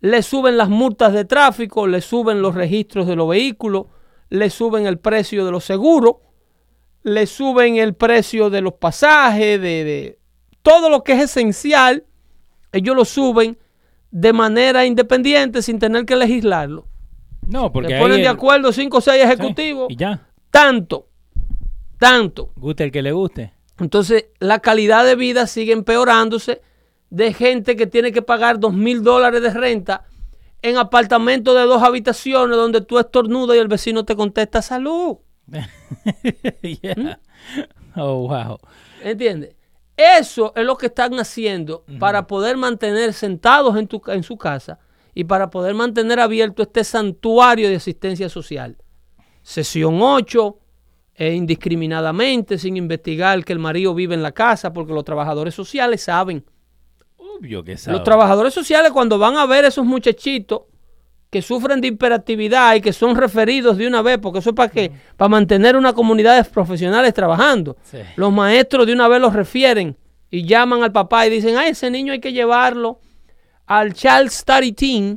le suben las multas de tráfico, le suben los registros de los vehículos, le suben el precio de los seguros, le suben el precio de los pasajes, de, de todo lo que es esencial, ellos lo suben de manera independiente sin tener que legislarlo. No, porque ahí ponen de el- acuerdo cinco o seis Sí, ejecutivos, Y ya. tanto, tanto. Guste el que le guste. Entonces, la calidad de vida sigue empeorándose de gente que tiene que pagar dos mil dólares de renta en apartamentos de dos habitaciones donde tú estornudas y el vecino te contesta salud. Yeah. ¿Mm? Oh, wow. ¿Entiendes? Eso es lo que están haciendo para poder mantener sentados en, tu, en su casa y para poder mantener abierto este santuario de asistencia social. Sesión 8, e indiscriminadamente, sin investigar que el marido vive en la casa, porque los trabajadores sociales saben. Obvio que sabe. Los trabajadores sociales cuando van a ver esos muchachitos que sufren de hiperactividad y que son referidos de una vez, porque eso es para que para mantener una comunidad de profesionales trabajando. Sí. Los maestros de una vez los refieren y llaman al papá y dicen, ay, ese niño hay que llevarlo al Child Study Team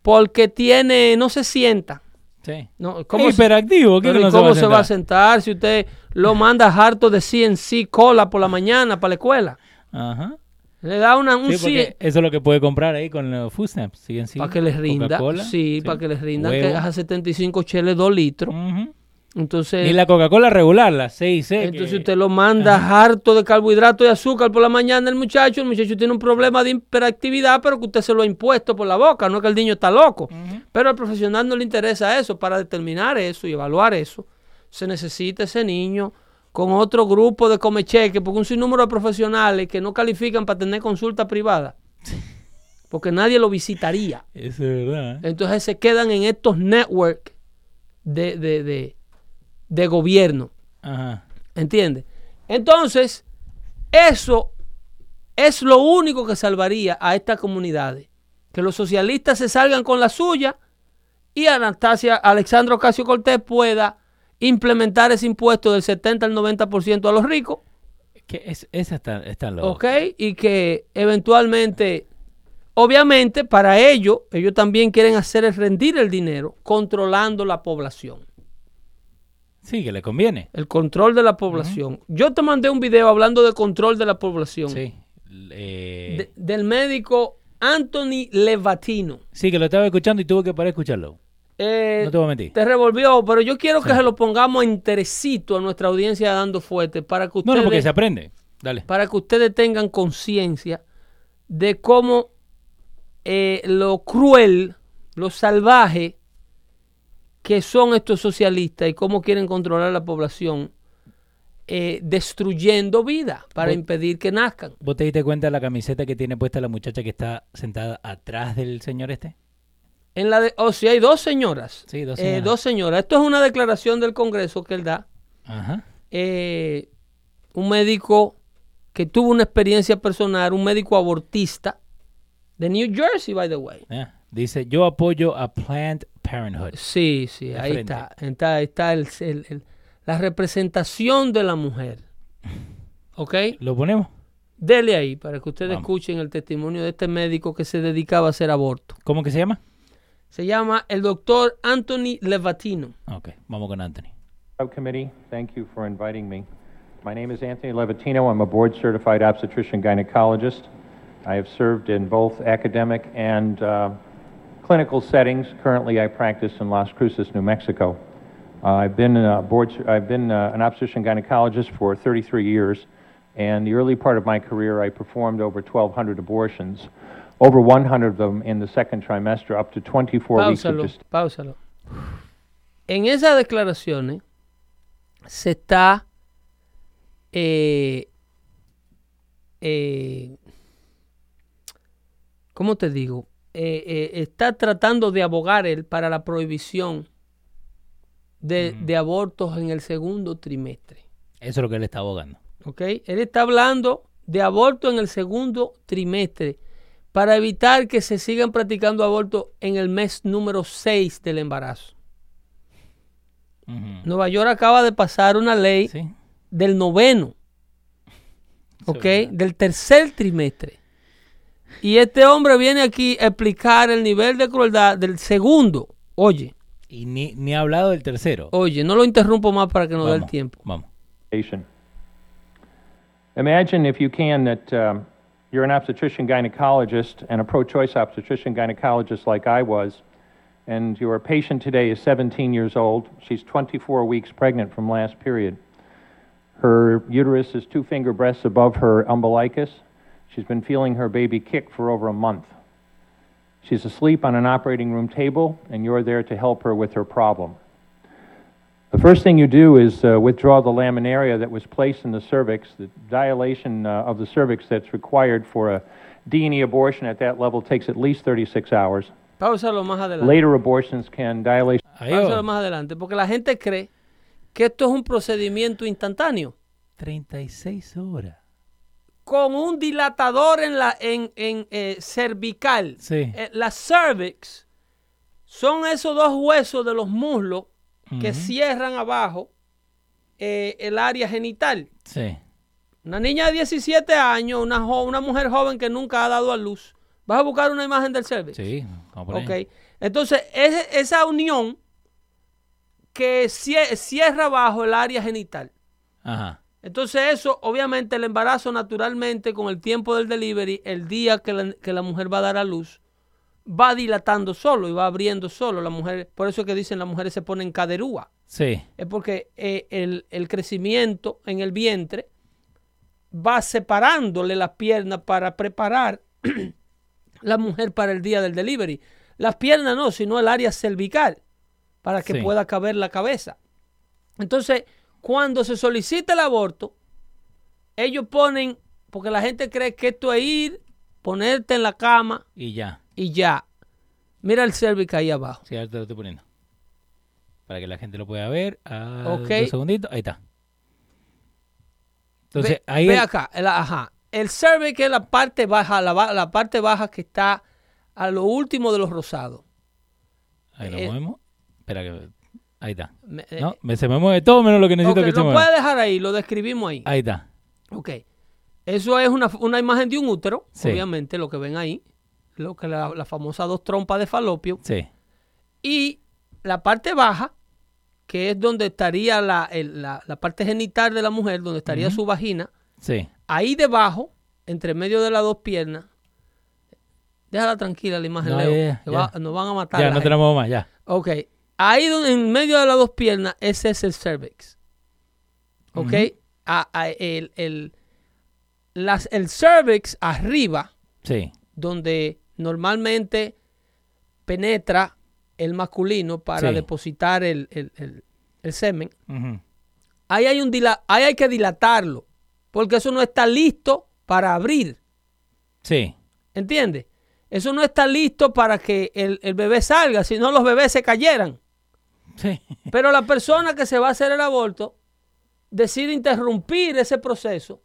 porque tiene, no se sienta. Sí. No, ¿Cómo se- hiperactivo. ¿Qué pero que ¿y no ¿Cómo se se va a sentar si usted lo manda harto de CNC cola por la mañana para la escuela? Ajá. Le da una, un Sí, porque eso es lo que puede comprar ahí con los food stamps. Siguen para que les rinda. Sí, para que les rinda que huevo. a 75 cheles 2 litros. Entonces, Y la Coca-Cola regular, la 6 c entonces usted lo manda harto de carbohidrato y azúcar por la mañana el muchacho. El muchacho tiene un problema de hiperactividad, pero que usted se lo ha impuesto por la boca. No es que el niño está loco. Pero al profesional no le interesa eso. Para determinar eso y evaluar eso, se necesita ese niño con otro grupo de comecheque, porque un sinnúmero de profesionales que no califican para tener consulta privada, porque nadie lo visitaría. Eso es verdad. ¿eh? Entonces se quedan en estos networks de, de, de, de gobierno. Ajá. ¿Entiendes? Entonces, eso es lo único que salvaría a estas comunidades. Que los socialistas se salgan con la suya y Anastasia Alexandra Ocasio Cortés pueda implementar ese impuesto del 70 al 90% a los ricos Que es, esa está, está loco. ¿ok? Y que eventualmente, obviamente, para ellos, ellos también quieren hacer es rendir el dinero controlando la población. Sí, que le conviene. El control de la población. Yo te mandé un video hablando de control de la población. Sí. Eh, de- del médico Anthony Levatino. sí, que lo estaba escuchando y tuve que parar a escucharlo. Eh, No te voy a mentir. Te revolvió, pero yo quiero que se lo pongamos enterecito a nuestra audiencia dando fuerte para que ustedes, no, porque se aprende. Dale. para que ustedes tengan conciencia de cómo eh, lo cruel, lo salvaje que son estos socialistas y cómo quieren controlar la población eh, destruyendo vida para impedir que nazcan. ¿Vos te diste cuenta de la camiseta que tiene puesta la muchacha que está sentada atrás del señor este? En la de, o si hay dos señoras. Sí, dos Eh, señoras. dos señoras. Esto es una declaración del Congreso que él da. Ajá. eh, un médico que tuvo una experiencia personal, un médico abortista de New Jersey, by the way. Dice, yo apoyo a Planned Parenthood. Sí, sí, De ahí frente. está. Está, está el- el- el- la representación de la mujer. ¿Ok? ¿Lo ponemos? Dele ahí para que ustedes Vamos. escuchen el testimonio de este médico que se dedicaba a hacer aborto. ¿Cómo que se llama? Se llama el doctor Anthony Levatino. Ok, vamos con Anthony. Subcommittee, thank you for inviting me. My name is Anthony Levatino. I'm a board certified obstetrician gynecologist. I have served in both academic and uh, clinical settings. Currently, I practice in Las Cruces, New Mexico. Uh, I've been a board, I've been uh, an obstetrician gynecologist for 33 years, and the early part of my career, I performed over 1,200 abortions, over 100 of them in the second trimester, up to 24 weeks of Páusalo, páusalo. En esas declaraciones se está eh, eh, ¿cómo te digo? Eh, eh, está tratando de abogar él para la prohibición de, de abortos en el segundo trimestre. Eso es lo que él está abogando. ¿ok? Él está hablando de aborto en el segundo trimestre para evitar que se sigan practicando abortos en el mes número 6 del embarazo. Nueva York acaba de pasar una ley Sí. del noveno, ¿ok? Del tercer trimestre. Y este hombre viene aquí a explicar el nivel de crueldad del segundo. Oye, Y ni, ni ha hablado del tercero. oye, no lo interrumpo más para que nos dé el tiempo. Vamos. Imagine, if you can, that um, you're an obstetrician gynecologist and a pro choice obstetrician gynecologist like I was, and your patient today is 17 years old. She's 24 weeks pregnant from last period. Her uterus is two finger breaths above her umbilicus. She's been feeling her baby kick for over a month. She's asleep on an operating room table, and you're there to help her with her problem. The first thing you do is uh, withdraw the laminaria that was placed in the cervix, the dilation uh, of the cervix that's required for a D&E abortion at that level takes at least 36 hours. Páusalo más adelante. Later abortions can Páusalo va. más adelante, porque la gente cree que esto es un procedimiento instantáneo. 36 horas. Con un dilatador en la en, en, eh, cervical. Sí. Eh, la cervix son esos dos huesos de los muslos que cierran abajo eh, el área genital. Sí. Una niña de 17 años, una, una mujer joven que nunca ha dado a luz. ¿Vas a buscar una imagen del cervix? Sí. Ok. Entonces, esa unión que cie- cierra abajo el área genital. Ajá. Entonces eso, obviamente, el embarazo naturalmente con el tiempo del delivery, el día que la, que la mujer va a dar a luz, va dilatando solo y va abriendo solo. La mujer, por eso es que dicen las mujeres se ponen caderúa. Sí. Es porque eh, el, el crecimiento en el vientre va separándole las piernas para preparar la mujer para el día del delivery. Las piernas no, sino el área cervical para que Sí. pueda caber la cabeza. Entonces, cuando se solicita el aborto, ellos ponen, porque la gente cree que esto es ir, ponerte en la cama Y ya. Y ya. Mira el cervix ahí abajo. Sí, ahora te lo estoy poniendo. Para que la gente lo pueda ver. Ah, Ok. Dos segunditos. Ahí está. Entonces, ve, ahí. ve el- acá, el, ajá. El cervix es la parte baja, la, la parte baja que está a lo último de los rosados. Ahí lo eh, movemos. Espera que. Ahí está. Me- eh, No, me- se me mueve todo menos lo que necesito ok, que se lo mueva. puedes dejar ahí, lo describimos ahí. Ahí está. Ok. Eso es una, una imagen de un útero, Sí. obviamente, lo que ven ahí. Lo que la, la famosa dos trompas de falopio. Sí. Y la parte baja, que es donde estaría la, el- la- la parte genital de la mujer, donde estaría su vagina. Sí. Ahí debajo, entre medio de las dos piernas. Déjala tranquila la imagen, No, Leo. va- nos van a matar. Ya, no gente. tenemos más, ya. Ok. Ahí donde, en medio de las dos piernas, ese es el cervix. Ok. A- a- el, el, las- el cervix arriba, Sí. donde normalmente penetra el masculino para Sí. depositar el, el- el- el semen, ahí hay, un dila- ahí hay que dilatarlo, porque eso no está listo para abrir. Sí. ¿Entiendes? Eso no está listo para que el, el bebé salga, si no los bebés se cayeran. Sí. Pero la persona que se va a hacer el aborto decide interrumpir ese proceso.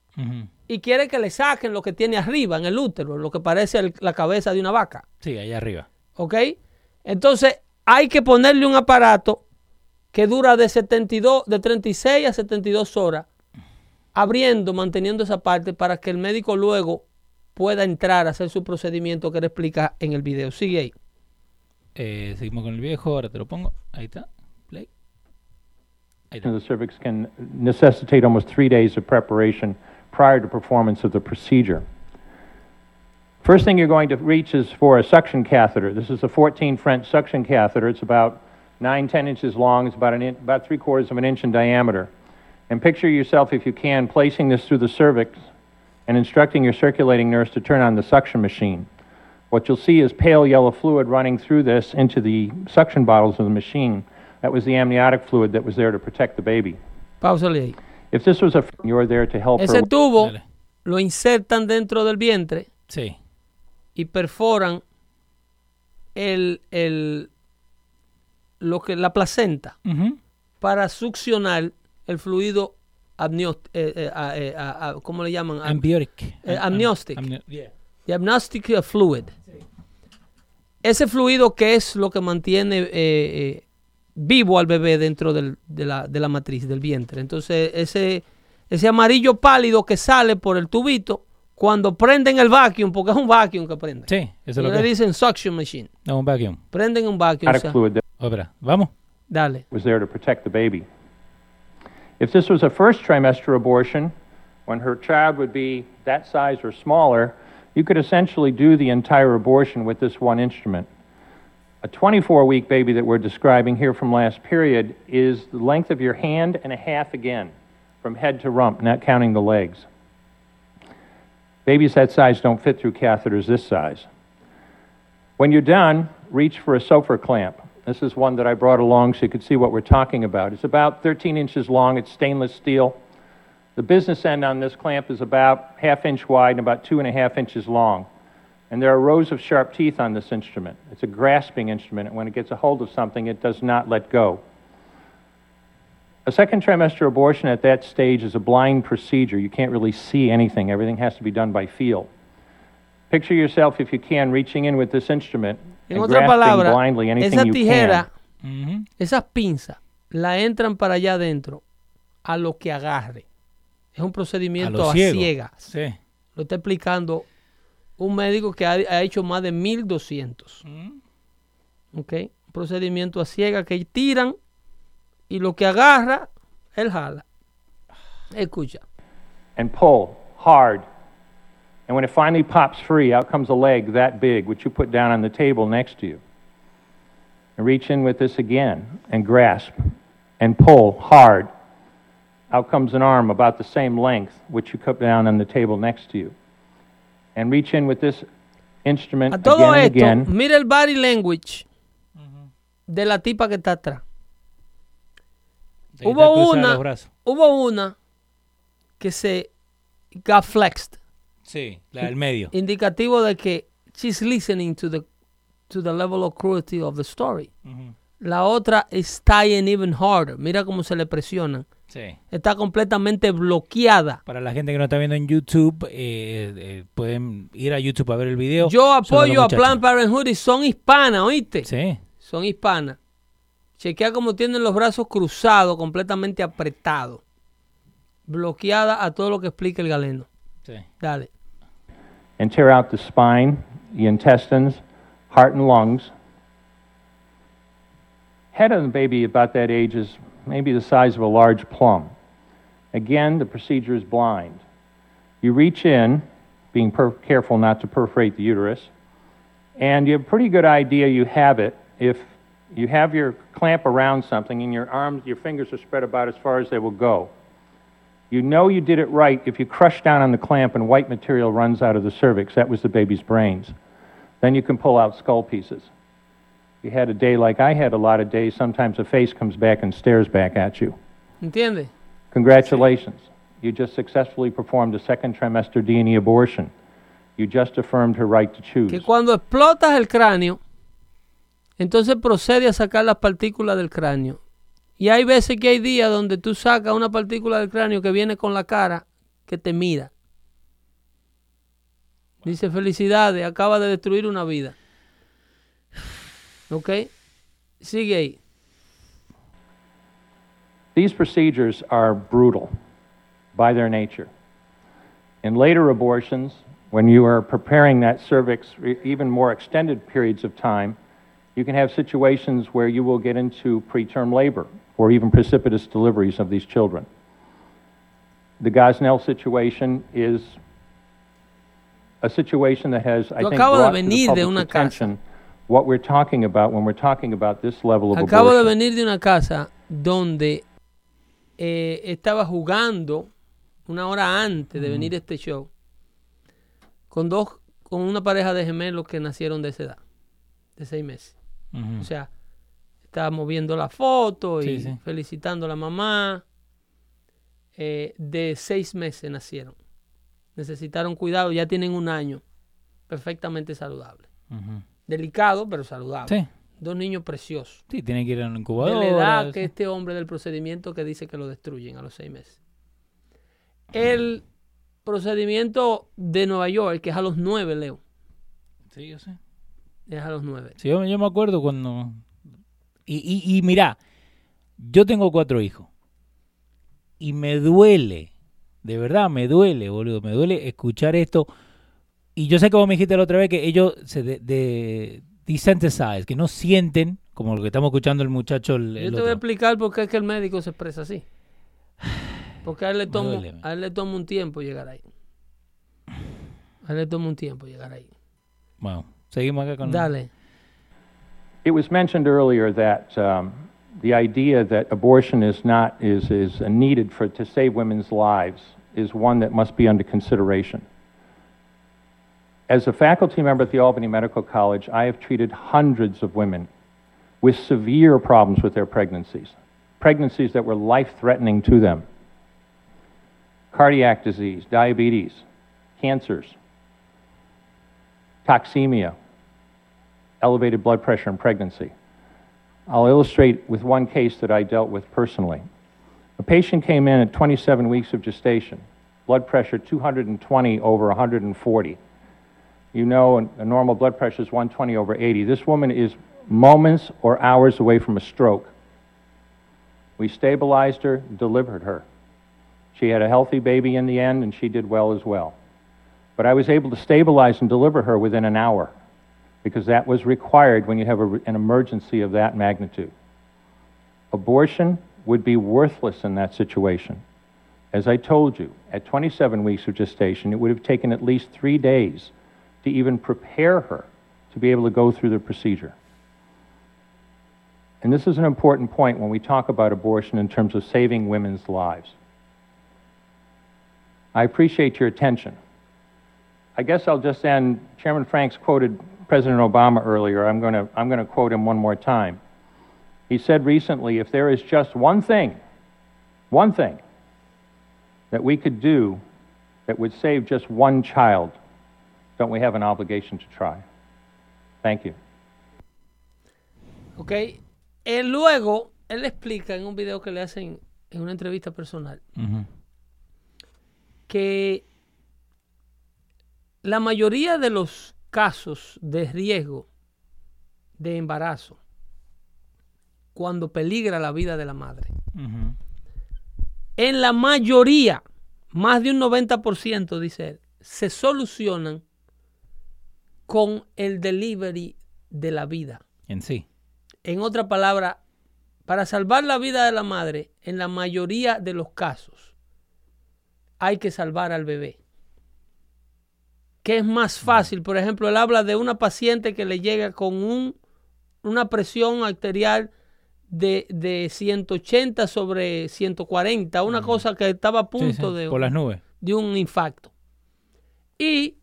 Y quiere que le saquen lo que tiene arriba en el útero, lo que parece el- la cabeza de una vaca. Sí, ahí arriba. ¿Ok? Entonces hay que ponerle un aparato que dura de 72, de 36 a 72 horas, abriendo, manteniendo esa parte para que el médico luego pueda entrar a hacer su procedimiento que le explica en el video. Sigue ahí. Eh, seguimos con el viejo, ahora te lo pongo. Ahí está. Play. Ahí está. The cervix can necessitate almost three days of preparation prior to performance of the procedure. First thing you're going to reach is for a suction catheter. This is a 14 French suction catheter. It's about 9, 10 inches long. It's about, an in, about three quarters of an inch in diameter. And picture yourself, if you can, placing this through the cervix and instructing your circulating nurse to turn on the suction machine. What you'll see is pale yellow fluid running through this into the suction bottles of the machine. That was the amniotic fluid that was there to protect the baby. Pausale ahí. If this was a, you're there to help Ese her. tubo Dale. lo insertan dentro del vientre Sí. y perforan el, el, lo que, la placenta para succionar el fluido amniótico, eh, ¿cómo le llaman? Eh, Am- amniostic. amnio- yeah. the amnestic fluid. Ese fluido que es lo que mantiene eh, eh, vivo al bebé dentro del- de, la, de la matriz, del vientre. Entonces, ese, ese amarillo pálido que sale por el tubito, cuando prenden el vacuum, porque es un vacuum que prenden. Sí, eso es lo le que dicen suction machine. No, un vacuum. Prenden un vacuum. o sea, Ópera. Vamos. dale. was there to protect the baby. If this was a first trimester abortion, when her child would be that size or smaller, you could essentially do the entire abortion with this one instrument. A 24 week baby that we're describing here from last period is the length of your hand and a half again, from head to rump, not counting the legs. Babies that size don't fit through catheters this size. When you're done, reach for a sofa clamp. This is one that I brought along so you could see what we're talking about. It's about 13 inches long, it's stainless steel. The business end on this clamp is about half inch wide and about two and a half inches long. And there are rows of sharp teeth on this instrument. It's a grasping instrument, and when it gets a hold of something, it does not let go. A second trimester abortion at that stage is a blind procedure. You can't really see anything, everything has to be done by feel. Picture yourself, if you can, reaching in with this instrument En and grasping palabras, blindly anything esa you tijera, can. Ujú. esas pinzas, la entran para allá adentro a lo que agarre. Es un A procedimiento lo a, ciego. ciegas. Sí. Lo está explicando un médico que ha, ha hecho más de 1200. Mm. ¿Ok? Un procedimiento a ciegas que tiran y lo que agarra, él jala. Escucha. and pull hard. And when it finally pops free, out comes a leg that big, which you put down on the table next to you. And reach in with this again and grasp and pull hard. Out comes an arm about the same length, which you put down on the table next to you. And reach in with this instrument A todo again and esto, again. mira el body language de la tipa que está atrás. Hubo una, los brazos. hubo una que se got flexed, Sí, la del medio. indicativo de que she's listening to the to the level of cruelty of the story. La otra is tying even harder. Mira cómo se le presionan. Sí. Está completamente bloqueada. Para la gente que no está viendo en YouTube, eh, eh, pueden ir a YouTube a ver el video. Yo apoyo a. Planned Parenthood y son hispanas, ¿oíste? Sí. Son hispanas. Chequea cómo tienen los brazos cruzados, completamente apretados. bloqueada a todo lo que explica el galeno. Sí. Dale. and tear out the spine, the intestines, heart and lungs. Head of the baby about that age is maybe the size of a large plum. Again, the procedure is blind. You reach in, being per- careful not to perforate the uterus, and you have a pretty good idea you have it if you have your clamp around something and your arms, your fingers are spread about as far as they will go. You know you did it right if you crush down on the clamp and white material runs out of the cervix. That was the baby's brains. Then you can pull out skull pieces. You had a day like I had a lot of days, sometimes a face comes back and stares back at you. ¿Entiendes? Congratulations. You just successfully performed a second trimester D&E abortion. You just affirmed her right to choose. Que cuando explotas el cráneo, entonces procede a sacar las partículas del cráneo. Y hay veces que hay días donde tú sacas una partícula del cráneo que viene con la cara que te mira. Dice, felicidades, acaba de destruir una vida. ¿Ok? Sigue ahí. These procedures are brutal by their nature. In later abortions, when you are preparing that cervix for even more extended periods of time, you can have situations where you will get into preterm labor or even precipitous deliveries of these children. The Gosnell situation is a situation that has, I Yo think, de brought to the de public's una casa. Attention what we're talking about when we're talking about this level of Acabo de venir de una casa donde eh, estaba jugando una hora antes de venir a este show con dos, con una pareja de gemelos que nacieron de esa edad, de seis meses. Ujú. O sea, estábamos viendo la foto y Sí, sí. felicitando a la mamá. Eh, de seis meses nacieron. Necesitaron cuidado, ya tienen un año. Perfectamente saludable. Ujú. Delicado, pero saludable. Sí. Dos niños preciosos. Sí, tiene que ir a una De incubadora. la edad que este hombre del procedimiento que dice que lo destruyen a los seis meses. El procedimiento de Nueva York, que es a los nueve, Leo. Sí, yo sé. Es a los nueve. Sí, yo, yo me acuerdo cuando... Y, y, y mira, yo tengo cuatro hijos. Y me duele, de verdad me duele, boludo, me duele escuchar esto. Y yo sé que vos me dijiste la otra vez que ellos se de, de desensitize, que no sienten, como lo que estamos escuchando el muchacho. El, Yo el te voy a otro. explicar por qué es que el médico se expresa así. Porque a él le toma, a él le toma un tiempo llegar ahí. A él le toma un tiempo llegar ahí. Bueno, seguimos acá con... Dale. It was mentioned earlier that um, the idea that abortion is not is is needed for to save women's lives is one that must be under consideration. As a faculty member at the Albany Medical College, I have treated hundreds of women with severe problems with their pregnancies, pregnancies that were life-threatening to them. Cardiac disease, diabetes, cancers, toxemia, elevated blood pressure in pregnancy. I'll illustrate with one case that I dealt with personally. A patient came in at 27 weeks of gestation, blood pressure 220 over 140. You know, a- normal blood pressure is 120 over 80. This woman is moments or hours away from a stroke. We stabilized her, delivered her. She had a healthy baby in the end, and she did well as well. But I was able to stabilize and deliver her within an hour because that was required when you have a, an emergency of that magnitude. Abortion would be worthless in that situation. As I told you, at 27 weeks of gestation, it would have taken at least three days to even prepare her to be able to go through the procedure. And this is an important point when we talk about abortion in terms of saving women's lives. I appreciate your attention. I guess I'll just end. Chairman Franks quoted President Obama earlier. I'm going to I'm going to quote him one more time. He said recently, if there is just one thing, one thing that we could do that would save just one child, don't we have an obligation to try? Thank you. ¿Ok? Él luego, él explica en un video que le hacen en una entrevista personal Ujú. que la mayoría de los casos de riesgo de embarazo, cuando peligra la vida de la madre, Ujú. en la mayoría, más de un 90%, dice él, se solucionan con el delivery de la vida. En sí. En otra palabra, para salvar la vida de la madre, en la mayoría de los casos, hay que salvar al bebé. ¿Qué es más fácil? Por ejemplo, él habla de una paciente que le llega con un, una presión arterial de, de 180 sobre 140, una cosa que estaba a Sí, punto sí, de, por las nubes. de un infarto. Y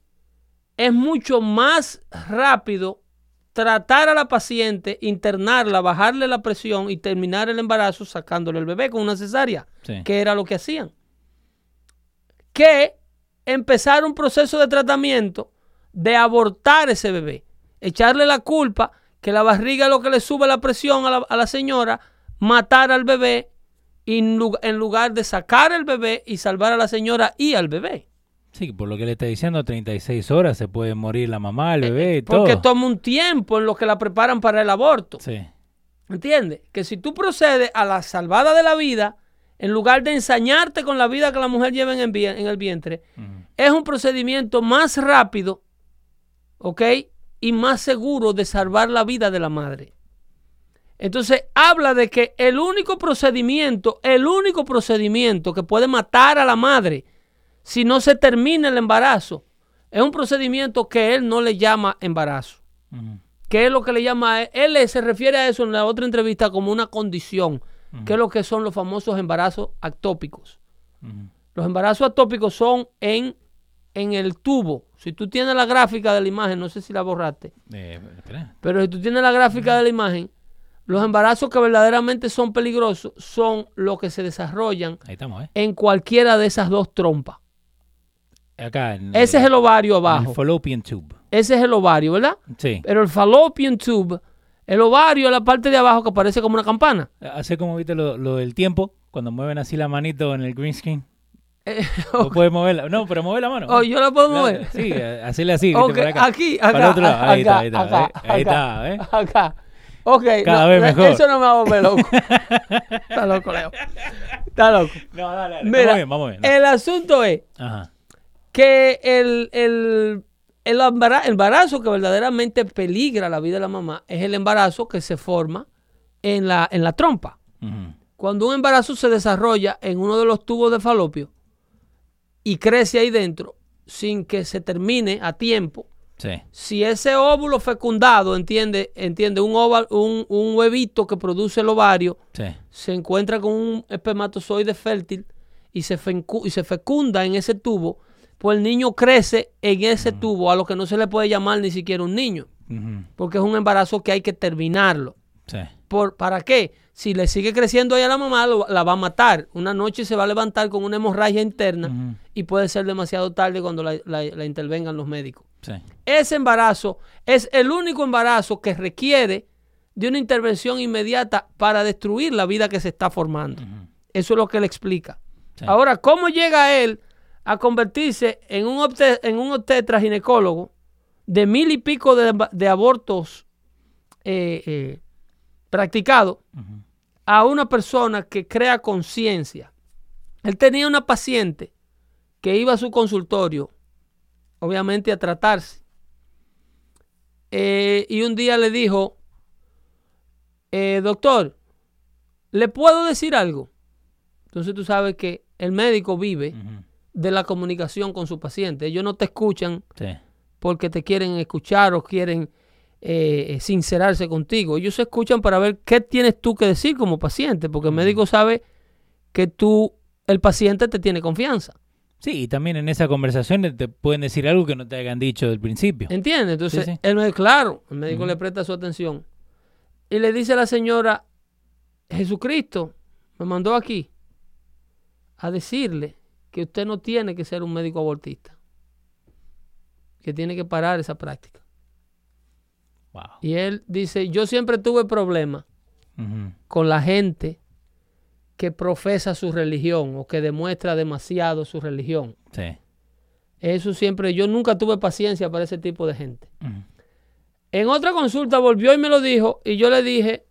es mucho más rápido tratar a la paciente, internarla, bajarle la presión y terminar el embarazo sacándole el bebé con una cesárea, Sí. que era lo que hacían. Que empezar un proceso de tratamiento de abortar ese bebé, echarle la culpa que la barriga es lo que le sube la presión a la, a la señora, matar al bebé en lu- en lugar de sacar el bebé y salvar a la señora y al bebé. Sí, por lo que le está diciendo, 36 horas se puede morir la mamá, el bebé y Porque todo. toma un tiempo en lo que la preparan para el aborto. Sí. ¿Entiendes? Que si tú procedes a la salvada de la vida, en lugar de ensañarte con la vida que la mujer lleva en el, vie- en el vientre, es un procedimiento más rápido, ¿ok? Y más seguro de salvar la vida de la madre. Entonces habla de que el único procedimiento, el único procedimiento que puede matar a la madre si no se termina el embarazo, es un procedimiento que él no le llama embarazo. Que es lo que le llama, él se refiere a eso en la otra entrevista como una condición, que es lo que son los famosos embarazos actópicos. Los embarazos atópicos son en, en el tubo. Si tú tienes la gráfica de la imagen, no sé si la borraste, Eh, pero si tú tienes la gráfica de la imagen, los embarazos que verdaderamente son peligrosos son los que se desarrollan Ahí estamos, ¿eh? en cualquiera de esas dos trompas. Acá. En, Ese es el ovario abajo. El fallopian tube. Ese es el ovario, ¿verdad? Sí. Pero el fallopian tube, el ovario es la parte de abajo que parece como una campana. Hace como viste lo, lo del tiempo, cuando mueven así la manito en el green screen. Eh, ¿O puedes moverla? No, pero mueve la mano. Oh, ¿yo la puedo mover? Sí, eh, hacerle así. viste, Ok, para acá. aquí, Para acá, el otro lado. Ahí acá, está, ahí está. acá, ¿eh? Ahí acá. está, ¿eh? Acá. Ok. Cada no, vez mejor. Eso no me va a volver loco. Está loco, Leo. Está loco. No, dale, dale. Mira, vamos bien, vamos bien. el asunto es Ajá. Que el, el, el embara- embarazo que verdaderamente peligra la vida de la mamá es el embarazo que se forma en la, en la trompa. Cuando un embarazo se desarrolla en uno de los tubos de falopio y crece ahí dentro sin que se termine a tiempo, Sí. si ese óvulo fecundado, entiende, entiende un, ova- un, un huevito que produce el ovario, Sí. se encuentra con un espermatozoide fértil y se, y se fecunda en ese tubo, pues el niño crece en ese tubo, a lo que no se le puede llamar ni siquiera un niño, porque es un embarazo que hay que terminarlo. Sí. ¿Por, ¿Para qué? Si le sigue creciendo ahí a la mamá, lo- la va a matar. Una noche se va a levantar con una hemorragia interna y puede ser demasiado tarde cuando la, la- la intervengan los médicos. Sí. Ese embarazo es el único embarazo que requiere de una intervención inmediata para destruir la vida que se está formando. Eso es lo que él explica. Sí. Ahora, ¿cómo llega él a convertirse en un, obte- en un obstetra ginecólogo de mil y pico de, de abortos eh, eh, practicados a una persona que crea conciencia? Él tenía una paciente que iba a su consultorio, obviamente a tratarse. Eh, y un día le dijo, doctor, ¿le puedo decir algo? Entonces tú sabes que el médico vive. De la comunicación con su paciente. Ellos no te escuchan Sí. porque te quieren escuchar o quieren eh, sincerarse contigo. Ellos se escuchan para ver qué tienes tú que decir como paciente, porque el médico sabe que tú, el paciente te tiene confianza. Sí, y también en esa conversación te pueden decir algo que no te hayan dicho del principio. ¿Entiendes? Entonces, Sí, sí. él me claro, el médico le presta su atención. Y le dice a la señora, Jesucristo me mandó aquí a decirle que usted no tiene que ser un médico abortista, que tiene que parar esa práctica. Wow. Y él dice, yo siempre tuve problemas con la gente que profesa su religión o que demuestra demasiado su religión. Sí. Eso siempre, yo nunca tuve paciencia para ese tipo de gente. En otra consulta volvió y me lo dijo y yo le dije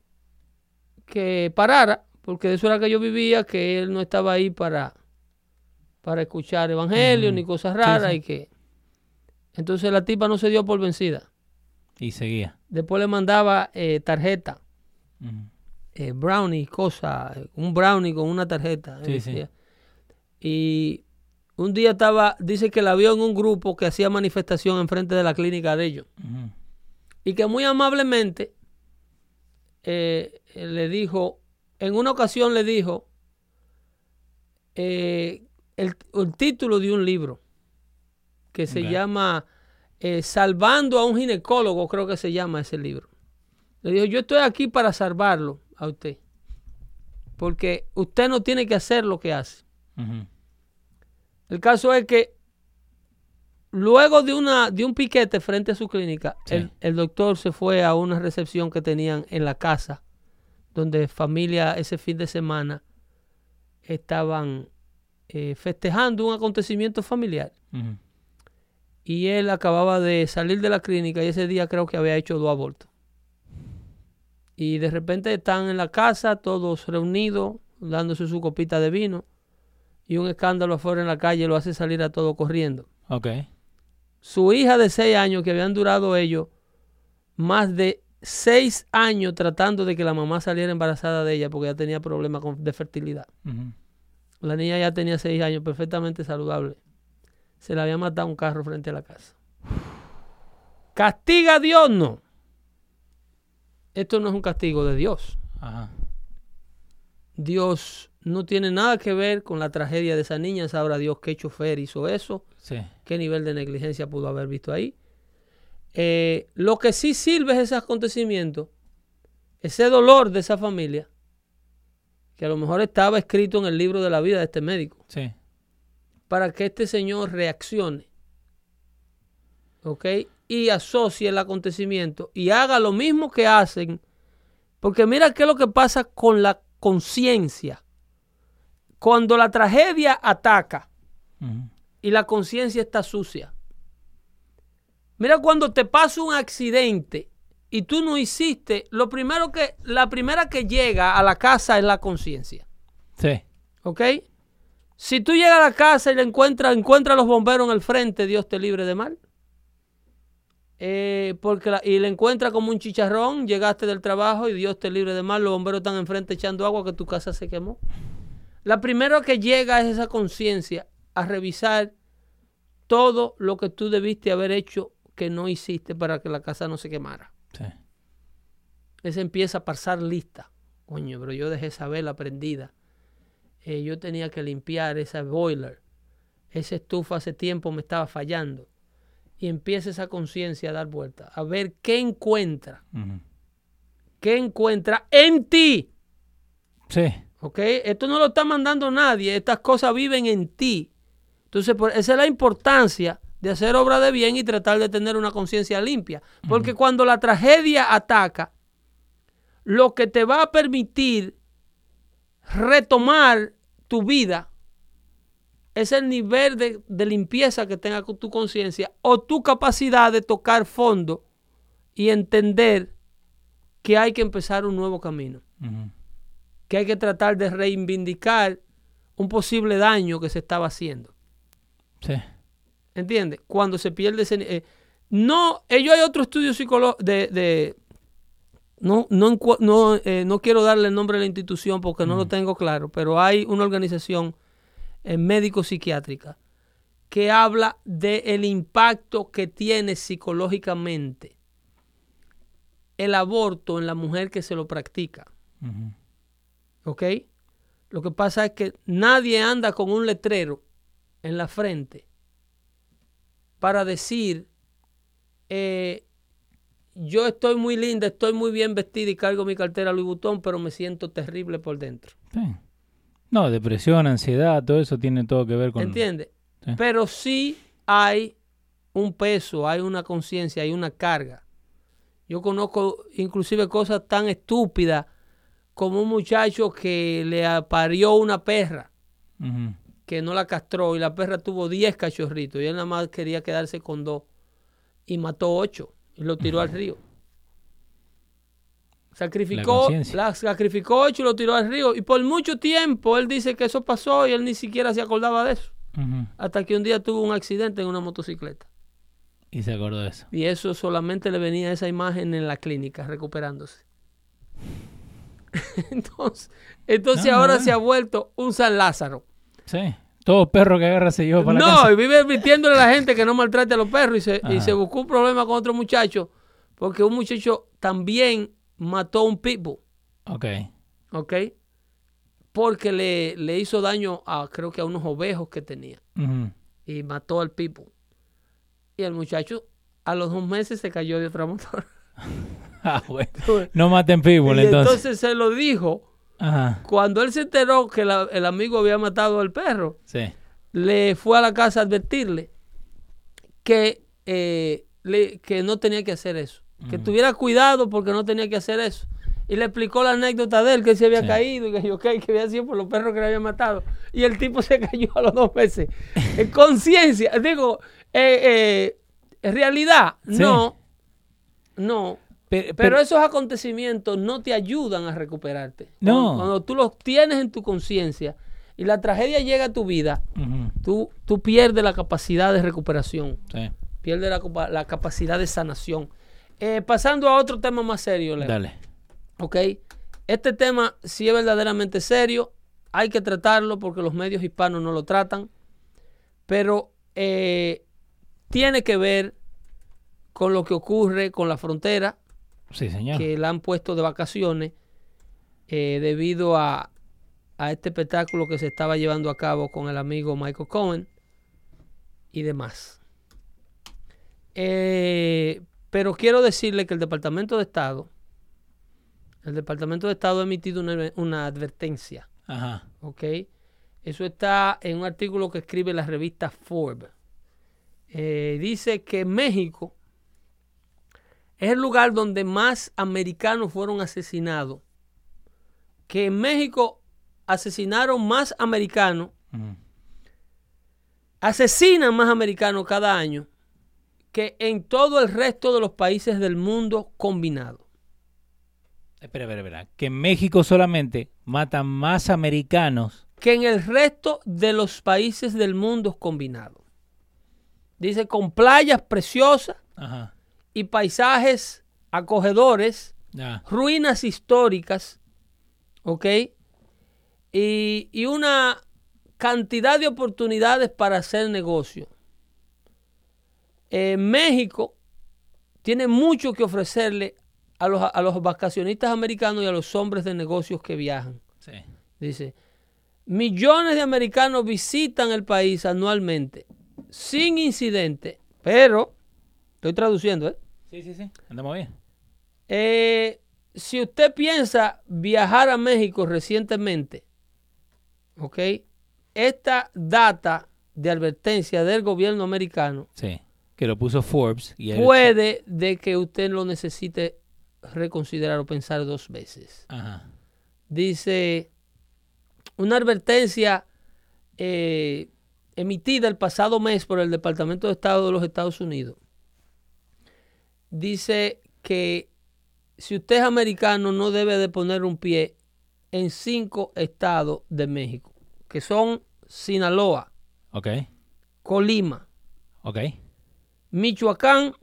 que parara porque de eso era que yo vivía, que él no estaba ahí para, para escuchar evangelio ni cosas raras sí. y que... Entonces la tipa no se dio por vencida. Y seguía. Después le mandaba eh, tarjeta, eh, brownie, cosa, un brownie con una tarjeta. Sí, decía. Y un día estaba, dice que la vio en un grupo que hacía manifestación enfrente de la clínica de ellos. Y que muy amablemente eh, le dijo, en una ocasión le dijo eh, el, el título de un libro que se llama eh, Salvando a un ginecólogo, creo que se llama ese libro. Le dijo, yo estoy aquí para salvarlo a usted. Porque usted no tiene que hacer lo que hace. El caso es que luego de, una, de un piquete frente a su clínica, Sí. el, el doctor se fue a una recepción que tenían en la casa, donde familia ese fin de semana estaban eh, festejando un acontecimiento familiar. Y él acababa de salir de la clínica y ese día creo que había hecho dos abortos. Y de repente están en la casa, todos reunidos, dándose su copita de vino. Y un escándalo afuera en la calle lo hace salir a todo corriendo. Ok. Su hija de seis años, que habían durado ellos más de seis años tratando de que la mamá saliera embarazada de ella porque ya tenía problemas de fertilidad. La niña ya tenía seis años, perfectamente saludable. Se le había matado un carro frente a la casa. ¿Castiga a Dios? No. Esto no es un castigo de Dios. Ajá. Dios no tiene nada que ver con la tragedia de esa niña. Sabrá Dios qué chofer hizo eso, Sí. qué nivel de negligencia pudo haber visto ahí. Eh, lo que sí sirve es ese acontecimiento, ese dolor de esa familia, que a lo mejor estaba escrito en el libro de la vida de este médico. Sí. para que este señor reaccione. ¿Ok? Y asocie el acontecimiento y haga lo mismo que hacen. Porque mira qué es lo que pasa con la conciencia. Cuando la tragedia ataca y la conciencia está sucia. Mira cuando te pasa un accidente y tú no hiciste, lo primero que, la primera que llega a la casa es la conciencia. Sí. ¿Ok? Si tú llegas a la casa y le encuentras, encuentras a los bomberos en el frente, Dios te libre de mal. Eh, porque la- y le encuentras como un chicharrón, llegaste del trabajo y Dios te libre de mal, los bomberos están enfrente echando agua que tu casa se quemó. La primera que llega es esa conciencia a revisar todo lo que tú debiste haber hecho que no hiciste para que la casa no se quemara. Sí. Ese empieza a pasar lista. Coño, pero yo dejé esa vela prendida. Eh, yo tenía que limpiar esa boiler. Esa estufa hace tiempo me estaba fallando. Y empieza esa conciencia a dar vuelta. A ver qué encuentra. ¿Qué encuentra en ti? Sí. ¿Ok? Esto no lo está mandando nadie. Estas cosas viven en ti. Entonces, por- esa es la importancia de hacer obra de bien y tratar de tener una conciencia limpia. Porque cuando la tragedia ataca, lo que te va a permitir retomar tu vida es el nivel de, de limpieza que tenga tu conciencia o tu capacidad de tocar fondo y entender que hay que empezar un nuevo camino que hay que tratar de reivindicar un posible daño que se estaba haciendo. Sí. ¿Entiendes? Cuando se pierde ese... eh, no, ellos hay otro estudio psicológico de... de- no, no, no, eh, no quiero darle el nombre de la institución porque no lo tengo claro, pero hay una organización eh, médico-psiquiátrica que habla del impacto que tiene psicológicamente el aborto en la mujer que se lo practica. ¿Ok? Lo que pasa es que nadie anda con un letrero en la frente para decir, eh, yo estoy muy linda, estoy muy bien vestida y cargo mi cartera Louis Vuitton, pero me siento terrible por dentro. Sí. No, depresión, ansiedad, todo eso tiene todo que ver con... ¿Entiendes? Sí. Pero sí hay un peso, hay una conciencia, hay una carga. Yo conozco inclusive cosas tan estúpidas como un muchacho que le parió una perra Ujú. Que no la castró y la perra tuvo 10 cachorritos y él nada más quería quedarse con dos y mató 8 y lo tiró al río. Sacrificó, conciencia. la sacrificó ocho y lo tiró al río. Y por mucho tiempo él dice que eso pasó y él ni siquiera se acordaba de eso. Hasta que un día tuvo un accidente en una motocicleta. Y se acordó de eso. Y eso solamente le venía esa imagen en la clínica, recuperándose. entonces, entonces No, ahora no. se ha vuelto un San Lázaro. Sí. Todo perro que agarra se lleva para la No, casa. y vive advirtiéndole a la gente que no maltrate a los perros y se, y se buscó un problema con otro muchacho porque un muchacho también mató a un pitbull, Ok. ¿ok? Porque le, le hizo daño a, creo que a unos ovejos que tenía y mató al pitbull. Y el muchacho a los dos meses se cayó de otra motor. Ah, bueno. No maten people, y entonces. entonces se lo dijo Ajá. cuando él se enteró que la- el amigo había matado al perro. Sí. le fue a la casa a advertirle que, eh, le- que no tenía que hacer eso. Que tuviera cuidado porque no tenía que hacer eso. Y le explicó la anécdota de él, que él se había Sí. caído y que yo, ok, que había sido por los perros que le habían matado. Y el tipo se cayó a los dos meses. En conciencia, digo, eh, eh, realidad, Sí. no, no. Pe- Pero esos acontecimientos no te ayudan a recuperarte. No. Cuando, cuando tú los tienes en tu conciencia y la tragedia llega a tu vida, tú, tú pierdes la capacidad de recuperación, Sí. pierdes la, la capacidad de sanación. Eh, pasando a otro tema más serio, Leo. Dale. ¿ok? Este tema sí es verdaderamente serio, hay que tratarlo porque los medios hispanos no lo tratan, pero eh, tiene que ver con lo que ocurre con la frontera, Sí, señor. que la han puesto de vacaciones eh, debido a, a este espectáculo que se estaba llevando a cabo con el amigo Michael Cohen y demás. Eh, pero quiero decirle que el Departamento de Estado, el Departamento de Estado ha emitido una, una advertencia, Ajá. ¿ok? Eso está en un artículo que escribe la revista Forbes. Eh, dice que México es el lugar donde más americanos fueron asesinados. Que en México asesinaron más americanos, Ujú. asesinan más americanos cada año que en todo el resto de los países del mundo combinado. Espera, espera, espera. Que en México solamente matan más americanos. Que en el resto de los países del mundo combinado. Dice con playas preciosas Ajá. Y paisajes acogedores, ruinas históricas, ¿ok? Y, y una cantidad de oportunidades para hacer negocio. Eh, México tiene mucho que ofrecerle a los, a los vacacionistas americanos y a los hombres de negocios que viajan. Sí. Dice, millones de americanos visitan el país anualmente sin incidente, pero, estoy traduciendo, ¿eh? Sí, sí, sí. Andamos bien. Eh, si usted piensa viajar a México recientemente, ¿ok? Esta data de advertencia del gobierno americano Sí. Que lo puso Forbes. Y puede de que usted lo necesite reconsiderar o pensar dos veces. Ajá. Dice una advertencia eh, emitida el pasado mes por el Departamento de Estado de los Estados Unidos. Dice que si usted es americano no debe de poner un pie en cinco estados de México, que son Sinaloa. Colima. Michoacán,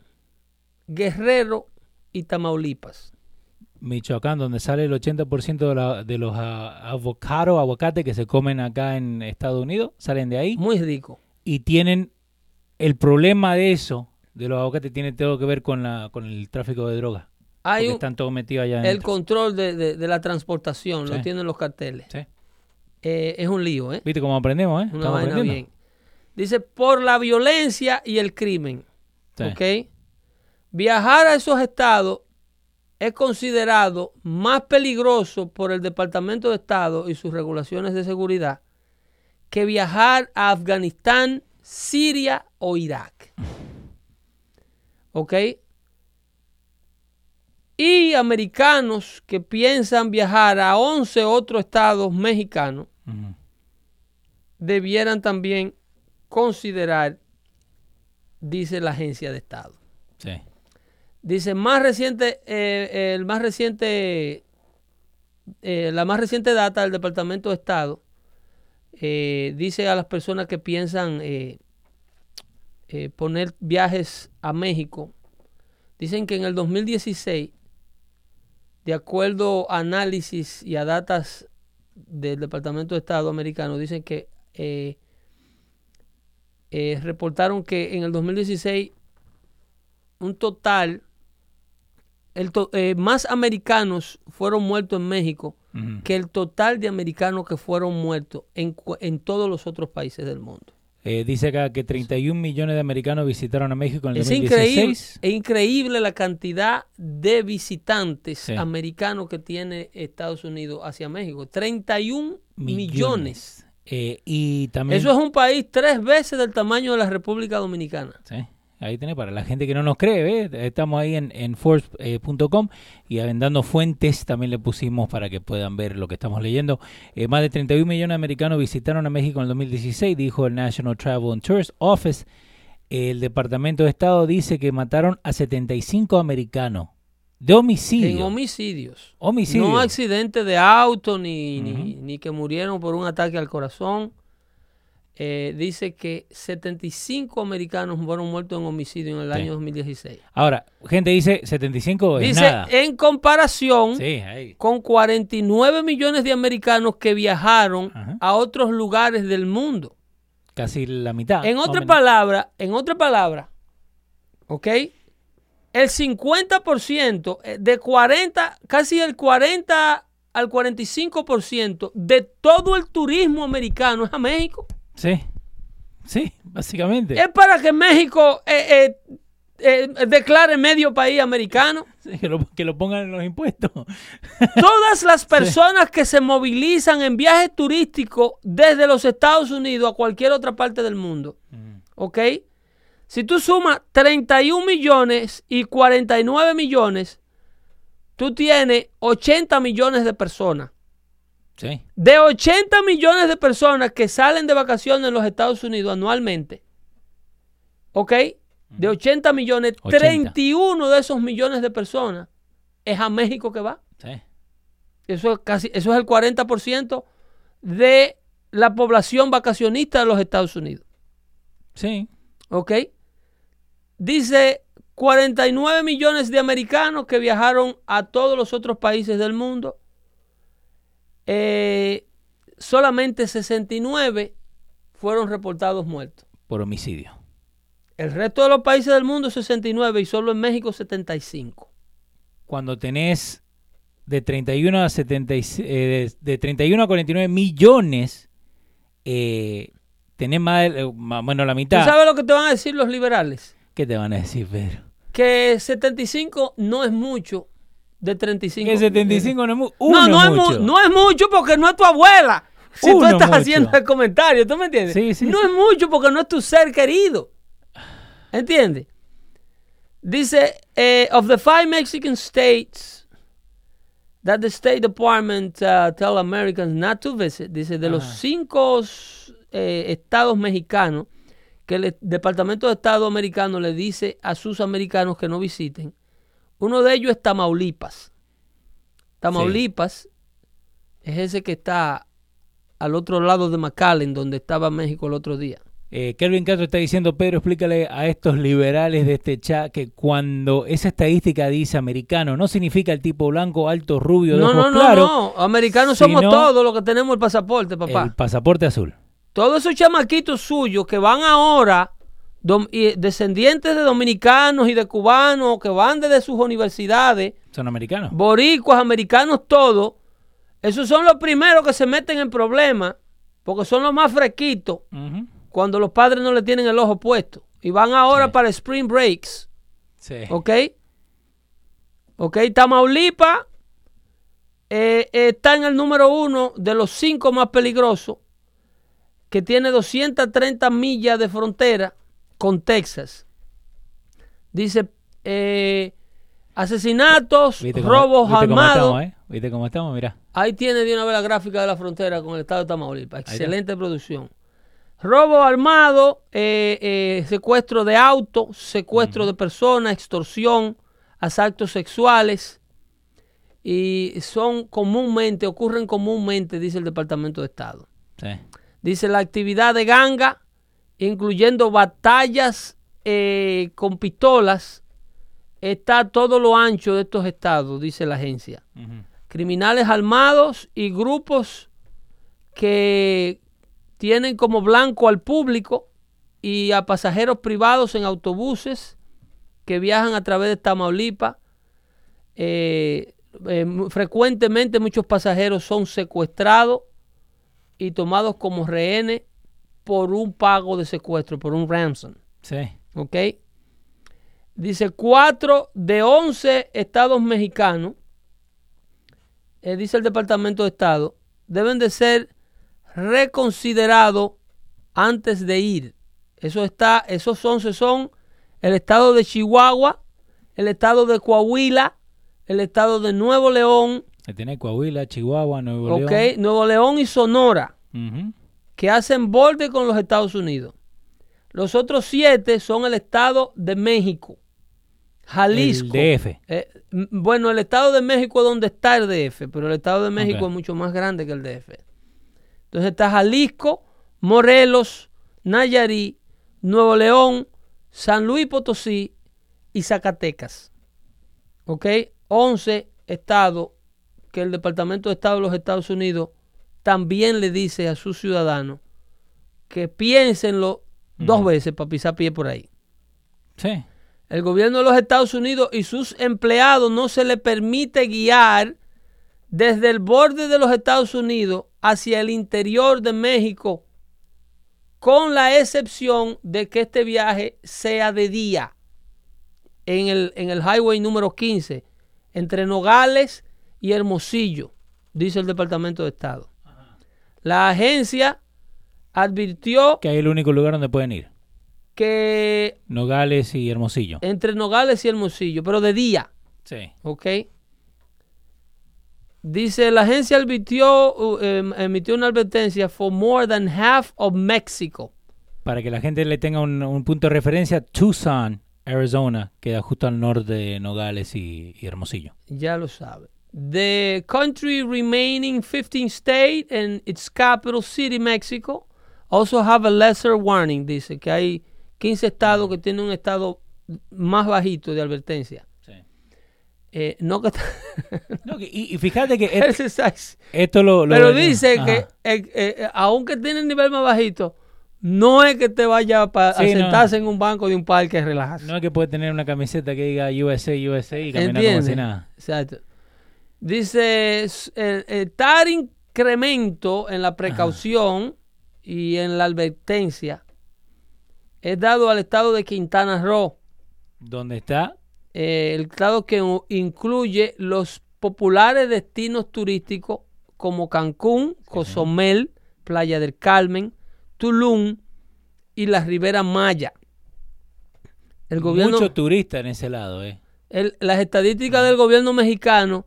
Guerrero y Tamaulipas. Michoacán, donde sale el 80% de, la- de los ah, avocados, aguacates que se comen acá en Estados Unidos, salen de ahí. Muy rico. Y tienen el problema de eso, de los aguacates, tiene todo que ver con, la, con el tráfico de drogas. Hay un- están todos metidos allá el control de, de- de la transportación, lo tienen los carteles. Sí. Eh, es un lío, ¿eh? ¿Viste cómo aprendemos, eh? Una vaina aprendiendo. bien. Dice, por la violencia y el crimen. Sí. ¿Ok? Viajar a esos estados es considerado más peligroso por el Departamento de Estado y sus regulaciones de seguridad que viajar a Afganistán, Siria o Irak. ¿Ok? Y americanos que piensan viajar a 11 otros estados mexicanos debieran también considerar, dice la agencia de Estado. Sí. Dice, más reciente, eh, el más reciente, eh, la más reciente data del Departamento de Estado eh, dice a las personas que piensan eh, poner viajes a México, dicen que en el 2016, de acuerdo a análisis y a datas del Departamento de Estado americano, dicen que eh, eh, reportaron que en el 2016 un total, el to- eh, más americanos fueron muertos en México que el total de americanos que fueron muertos en, en todos los otros países del mundo. Eh, dice acá que 31 millones de americanos visitaron a México en el Es 2016. increíble, es increíble la cantidad de visitantes Sí. americanos que tiene Estados Unidos hacia México. 31 millones. Eh, y también... Eso es un país tres veces del tamaño de la República Dominicana. Sí, ahí tenés para la gente que no nos cree, ¿ves? estamos ahí en, en Forbes.com y en dando fuentes también le pusimos para que puedan ver lo que estamos leyendo. Eh, más de 31 millones de americanos visitaron a México en el 2016, dijo el National Travel and Tourist Office. El Departamento de Estado dice que mataron a 75 americanos de homicidio. En homicidios. Homicidio. No accidentes de auto ni, ni, ni que murieron por un ataque al corazón. Eh, dice que 75 americanos fueron muertos en homicidio en el Sí. año 2016. Ahora, gente dice 75 es Dice, nada. en comparación Sí, con 49 millones de americanos que viajaron Ajá. a otros lugares del mundo. Casi la mitad. En otra palabra, en otra palabra, ¿ok? El 50% eh, de 40, casi el 40 al 45% de todo el turismo americano es a México. Sí, sí, básicamente. Es para que México eh, eh, eh, declare medio país americano. Sí, que, lo, que lo pongan en los impuestos. Todas las personas que se movilizan en viajes turísticos desde los Estados Unidos a cualquier otra parte del mundo, ¿ok? Si tú sumas 31 millones y 49 millones, tú tienes 80 millones de personas. Sí, De 80 millones de personas que salen de vacaciones en los Estados Unidos anualmente, ¿ok? De 80 millones, 80. 31 de esos millones de personas es a México que va. sí. Eso es casi, eso es el 40% de la población vacacionista de los Estados Unidos. Sí. ¿Ok? Dice 49 millones de americanos que viajaron a todos los otros países del mundo. Eh, solamente 69 fueron reportados muertos. Por homicidio. El resto de los países del mundo 69 y solo en México 75. Cuando tenés de 31 a 76, eh, de, de 31 a 49 millones, eh, tenés más, de- eh, más la ¿Tú mitad. sabes lo que te van a decir los liberales? ¿Qué te van a decir, Pedro? Que 75 no es mucho de 35. Que 75 no es, mu- No, no, es mu- mucho. no es mucho porque no es tu abuela. Si Uno tú estás mucho. haciendo el comentario, ¿tú me entiendes? Sí, sí, no sí. es mucho porque no es tu ser querido. ¿Entiendes? Dice, eh, of the five Mexican states that the State Department uh, tell Americans not to visit, dice, de los cinco eh, estados mexicanos que el Departamento de Estado americano le dice a sus americanos que no visiten, uno de ellos es Tamaulipas. Tamaulipas es ese que está al otro lado de McAllen, donde estaba México el otro día. Eh, Kelvin Castro está diciendo, Pedro, explícale a estos liberales de este chat que cuando esa estadística dice americano, no significa el tipo blanco, alto, rubio, de No, ojos no, no, claros, no. Americanos somos todos los que tenemos el pasaporte, papá. el pasaporte azul. Todos esos chamaquitos suyos que van ahora, descendientes de dominicanos y de cubanos, que van desde sus universidades, ¿Son americanos? boricuas, americanos, todos, esos son los primeros que se meten en problemas, porque son los más fresquitos cuando los padres no le tienen el ojo puesto. Y van ahora para spring breaks. Sí. ¿Ok? ¿Ok? Tamaulipas eh, está en el número uno de los cinco más peligrosos, que tiene 230 millas de frontera con Texas. Dice eh, asesinatos, ¿Viste cómo- robos viste cómo armados. estamos, eh? ¿Viste cómo estamos? Mirá. Ahí tiene de una vez la gráfica de la frontera con el estado de Tamaulipas. Excelente producción. Robo armado, eh, secuestro de auto, secuestro de personas, extorsión, asaltos sexuales y son comúnmente, ocurren comúnmente, dice el Departamento de Estado. Sí. Dice la actividad de ganga, incluyendo batallas eh, con pistolas, está a todo lo ancho de estos estados, dice la agencia. Criminales armados y grupos que tienen como blanco al público y a pasajeros privados en autobuses que viajan a través de Tamaulipas. Eh, eh, frecuentemente muchos pasajeros son secuestrados y tomados como rehenes por un pago de secuestro, por un ransom. Sí. ¿Ok? Dice 4 de 11 estados mexicanos, eh, dice el Departamento de Estado, deben de ser reconsiderados antes de ir. Eso está, esos 11 son el estado de Chihuahua, el estado de Coahuila, el estado de Nuevo León, Que tiene Coahuila, Chihuahua, Nuevo ¿ok? León. Nuevo León y Sonora Ujú. Que hacen borde con los Estados Unidos. Los otros siete son el Estado de México, Jalisco. El DF. Eh, bueno, el Estado de México es donde está el DF, pero el Estado de México es mucho más grande que el DF. Entonces está Jalisco, Morelos, Nayarit, Nuevo León, San Luis Potosí y Zacatecas. ¿Ok? 11 estados que el Departamento de Estado de los Estados Unidos también le dice a sus ciudadanos que piénsenlo dos veces para pisar pie por ahí. Sí. El gobierno de los Estados Unidos y sus empleados no se le permite guiar desde el borde de los Estados Unidos hacia el interior de México, con la excepción de que este viaje sea de día en el, en el highway número 15, entre Nogales y Hermosillo, dice el Departamento de Estado. La agencia advirtió Que hay el único lugar donde pueden ir. que Nogales y Hermosillo. entre Nogales y Hermosillo, pero de día. Sí. ¿ok? Dice, la agencia advirtió, em, emitió una advertencia for more than half of Mexico. Para que la gente le tenga un, un punto de referencia, Tucson, Arizona, queda justo al norte de Nogales y, y Hermosillo. Ya lo sabe. The country remaining 15 state and its capital city, Mexico, also have a lesser warning. Dice que hay 15 estados que tienen un estado más bajito de advertencia. Sí. Eh, no que No, que- y, y fíjate que esto lo... lo- Pero dice Ajá. que eh, eh, aunque tiene el nivel más bajito, no es que te vaya Sí, a no. sentarse en un banco de un parque a relajarse. No es que puede tener una camiseta que diga USA, USA y caminar como ¿Entiendes? si nada. Exacto. Dice, el, el tal incremento en la precaución y en la advertencia es dado al estado de Quintana Roo, ¿Dónde está? eh, el estado que incluye los populares destinos turísticos como Cancún, Cozumel, Playa del Carmen, Tulum y la Ribera Maya. El gobierno, Mucho turista en ese lado, ¿eh? el- las estadísticas del gobierno mexicano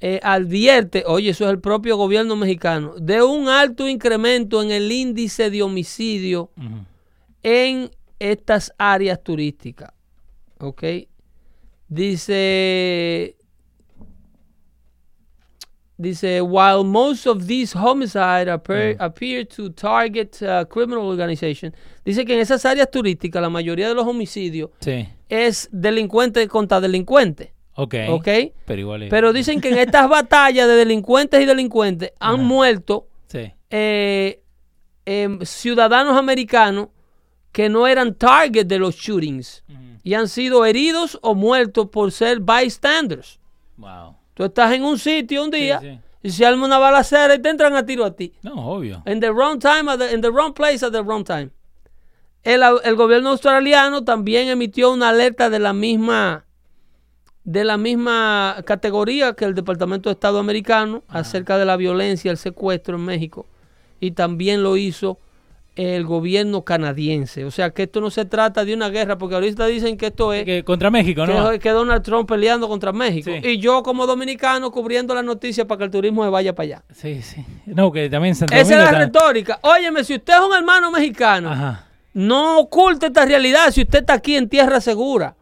eh, advierte, oye, eso es el propio gobierno mexicano, de un alto incremento en el índice de homicidio en estas áreas turísticas. ¿Ok? Dice, dice, while most of these homicides appear, appear to target uh, criminal organizations, dice que en esas áreas turísticas la mayoría de los homicidios Sí. es delincuente contra delincuente. Ok. ¿Ok? Pero igual es- Pero dicen que en estas batallas de delincuentes y delincuentes han muerto Sí. eh, em, ciudadanos americanos que no eran target de los shootings y han sido heridos o muertos por ser bystanders. Wow. Tú estás en un sitio un día sí. y se arma una balacera y te entran a tiro a ti. No, obvio. In the wrong time, at the, in the wrong place at the wrong time. El, el gobierno australiano también emitió una alerta de la misma de la misma categoría que el Departamento de Estado americano acerca de la violencia, el secuestro en México. Y también lo hizo el gobierno canadiense. O sea que esto no se trata de una guerra, porque ahorita dicen que esto es Que contra México, ¿no? que, que Donald Trump peleando contra México. Sí. Y yo como dominicano cubriendo las noticias para que el turismo se vaya para allá. Sí, sí. No, que también Santo Esa es la está- retórica. Óyeme, si usted es un hermano mexicano, Ajá. no oculte esta realidad si usted está aquí en tierra segura.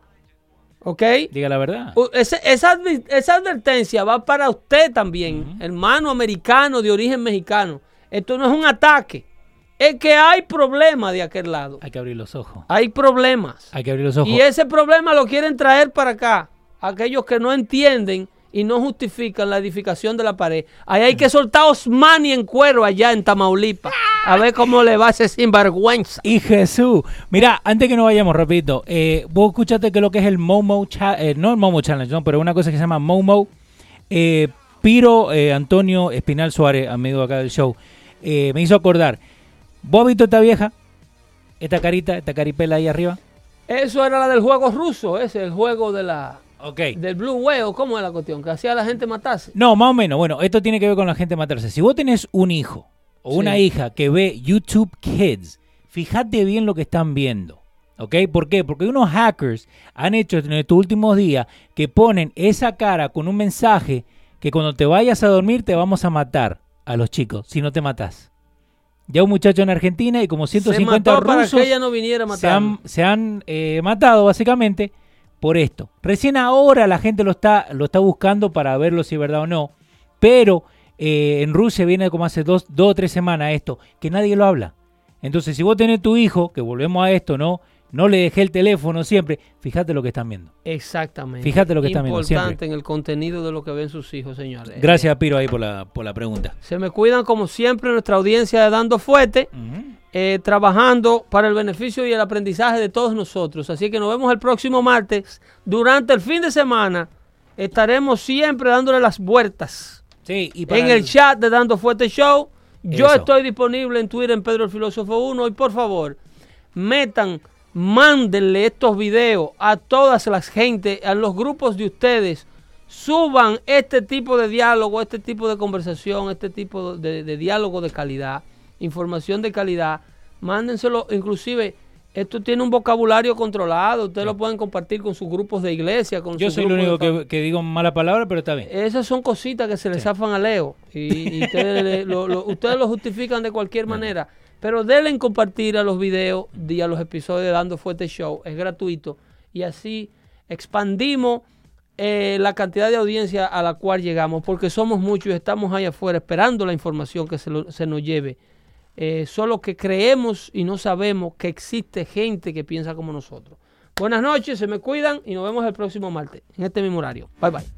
¿Ok? Diga la verdad. Esa, esa advertencia va para usted también, hermano americano de origen mexicano. Esto no es un ataque. Es que hay problemas de aquel lado. Hay que abrir los ojos. Hay problemas. Hay que abrir los ojos. Y ese problema lo quieren traer para acá. Aquellos que no entienden y no justifican la edificación de la pared. Ahí hay que soltar a Osmani en cuero allá en Tamaulipas. A ver cómo le va a ese sinvergüenza. Y Jesús. Mira, antes que nos vayamos, repito, eh, vos escuchaste que lo que es el Momo Challenge, no el Momo Challenge, no, pero una cosa que se llama Momo. Eh, Piro eh, Antonio Espinal Suárez, amigo acá del show, eh, me hizo acordar. ¿Vos has visto esta vieja? Esta carita, esta caripela ahí arriba. Eso era la del juego ruso, ese, el juego de la, Del Blue Whale. ¿Cómo es la cuestión? Que hacía la gente matarse. No, más o menos. Bueno, esto tiene que ver con la gente matarse. Si vos tenés un hijo o Sí. una hija que ve YouTube Kids, fíjate bien lo que están viendo. ¿Ok? ¿Por qué? Porque unos hackers han hecho en estos últimos días que ponen esa cara con un mensaje que cuando te vayas a dormir te vamos a matar a los chicos si no te matas. Ya un muchacho en Argentina y como Se 150 mató para rusos que ella no viniera a se han, se han, eh, matado básicamente por esto. Recién ahora la gente lo está, lo está buscando para verlo si es verdad o no. Pero eh, en Rusia viene como hace dos, dos o tres semanas esto, que nadie lo habla. Entonces, si vos tenés tu hijo, que volvemos a esto, ¿no? No le dejé el teléfono siempre. Fíjate lo que están viendo. Exactamente. Fíjate lo que están viendo Importante en el contenido de lo que ven sus hijos, señores. Gracias, Piro, ahí por la, por la pregunta. Se me cuidan como siempre nuestra audiencia de Dando Fuerte, eh, trabajando para el beneficio y el aprendizaje de todos nosotros. Así que nos vemos el próximo martes. Durante el fin de semana estaremos siempre dándole las vueltas Sí, y para en el chat de Dando Fuerte Show. Yo Eso. estoy disponible en Twitter en Pedro el Filósofo 1 y por favor, metan, mándenle estos videos a todas las gente, a los grupos de ustedes. Suban este tipo de diálogo, este tipo de conversación, este tipo de, de diálogo de calidad, información de calidad. Mándenselo, inclusive, esto tiene un vocabulario controlado. Ustedes lo pueden compartir con sus grupos de iglesia. Con Yo soy el de único que, que digo mala palabra, pero está bien. esas son cositas que se le zafan a Leo y, y ustedes, le- lo, lo- ustedes lo justifican de cualquier manera. Pero denle en compartir a los videos y a los episodios de Dando Fuerte Show. Es gratuito. Y así expandimos eh, la cantidad de audiencia a la cual llegamos. Porque somos muchos y estamos ahí afuera esperando la información que se, lo- se nos lleve. Eh, solo que creemos y no sabemos que existe gente que piensa como nosotros. Buenas noches, se me cuidan y nos vemos el próximo martes en este mismo horario. Bye bye.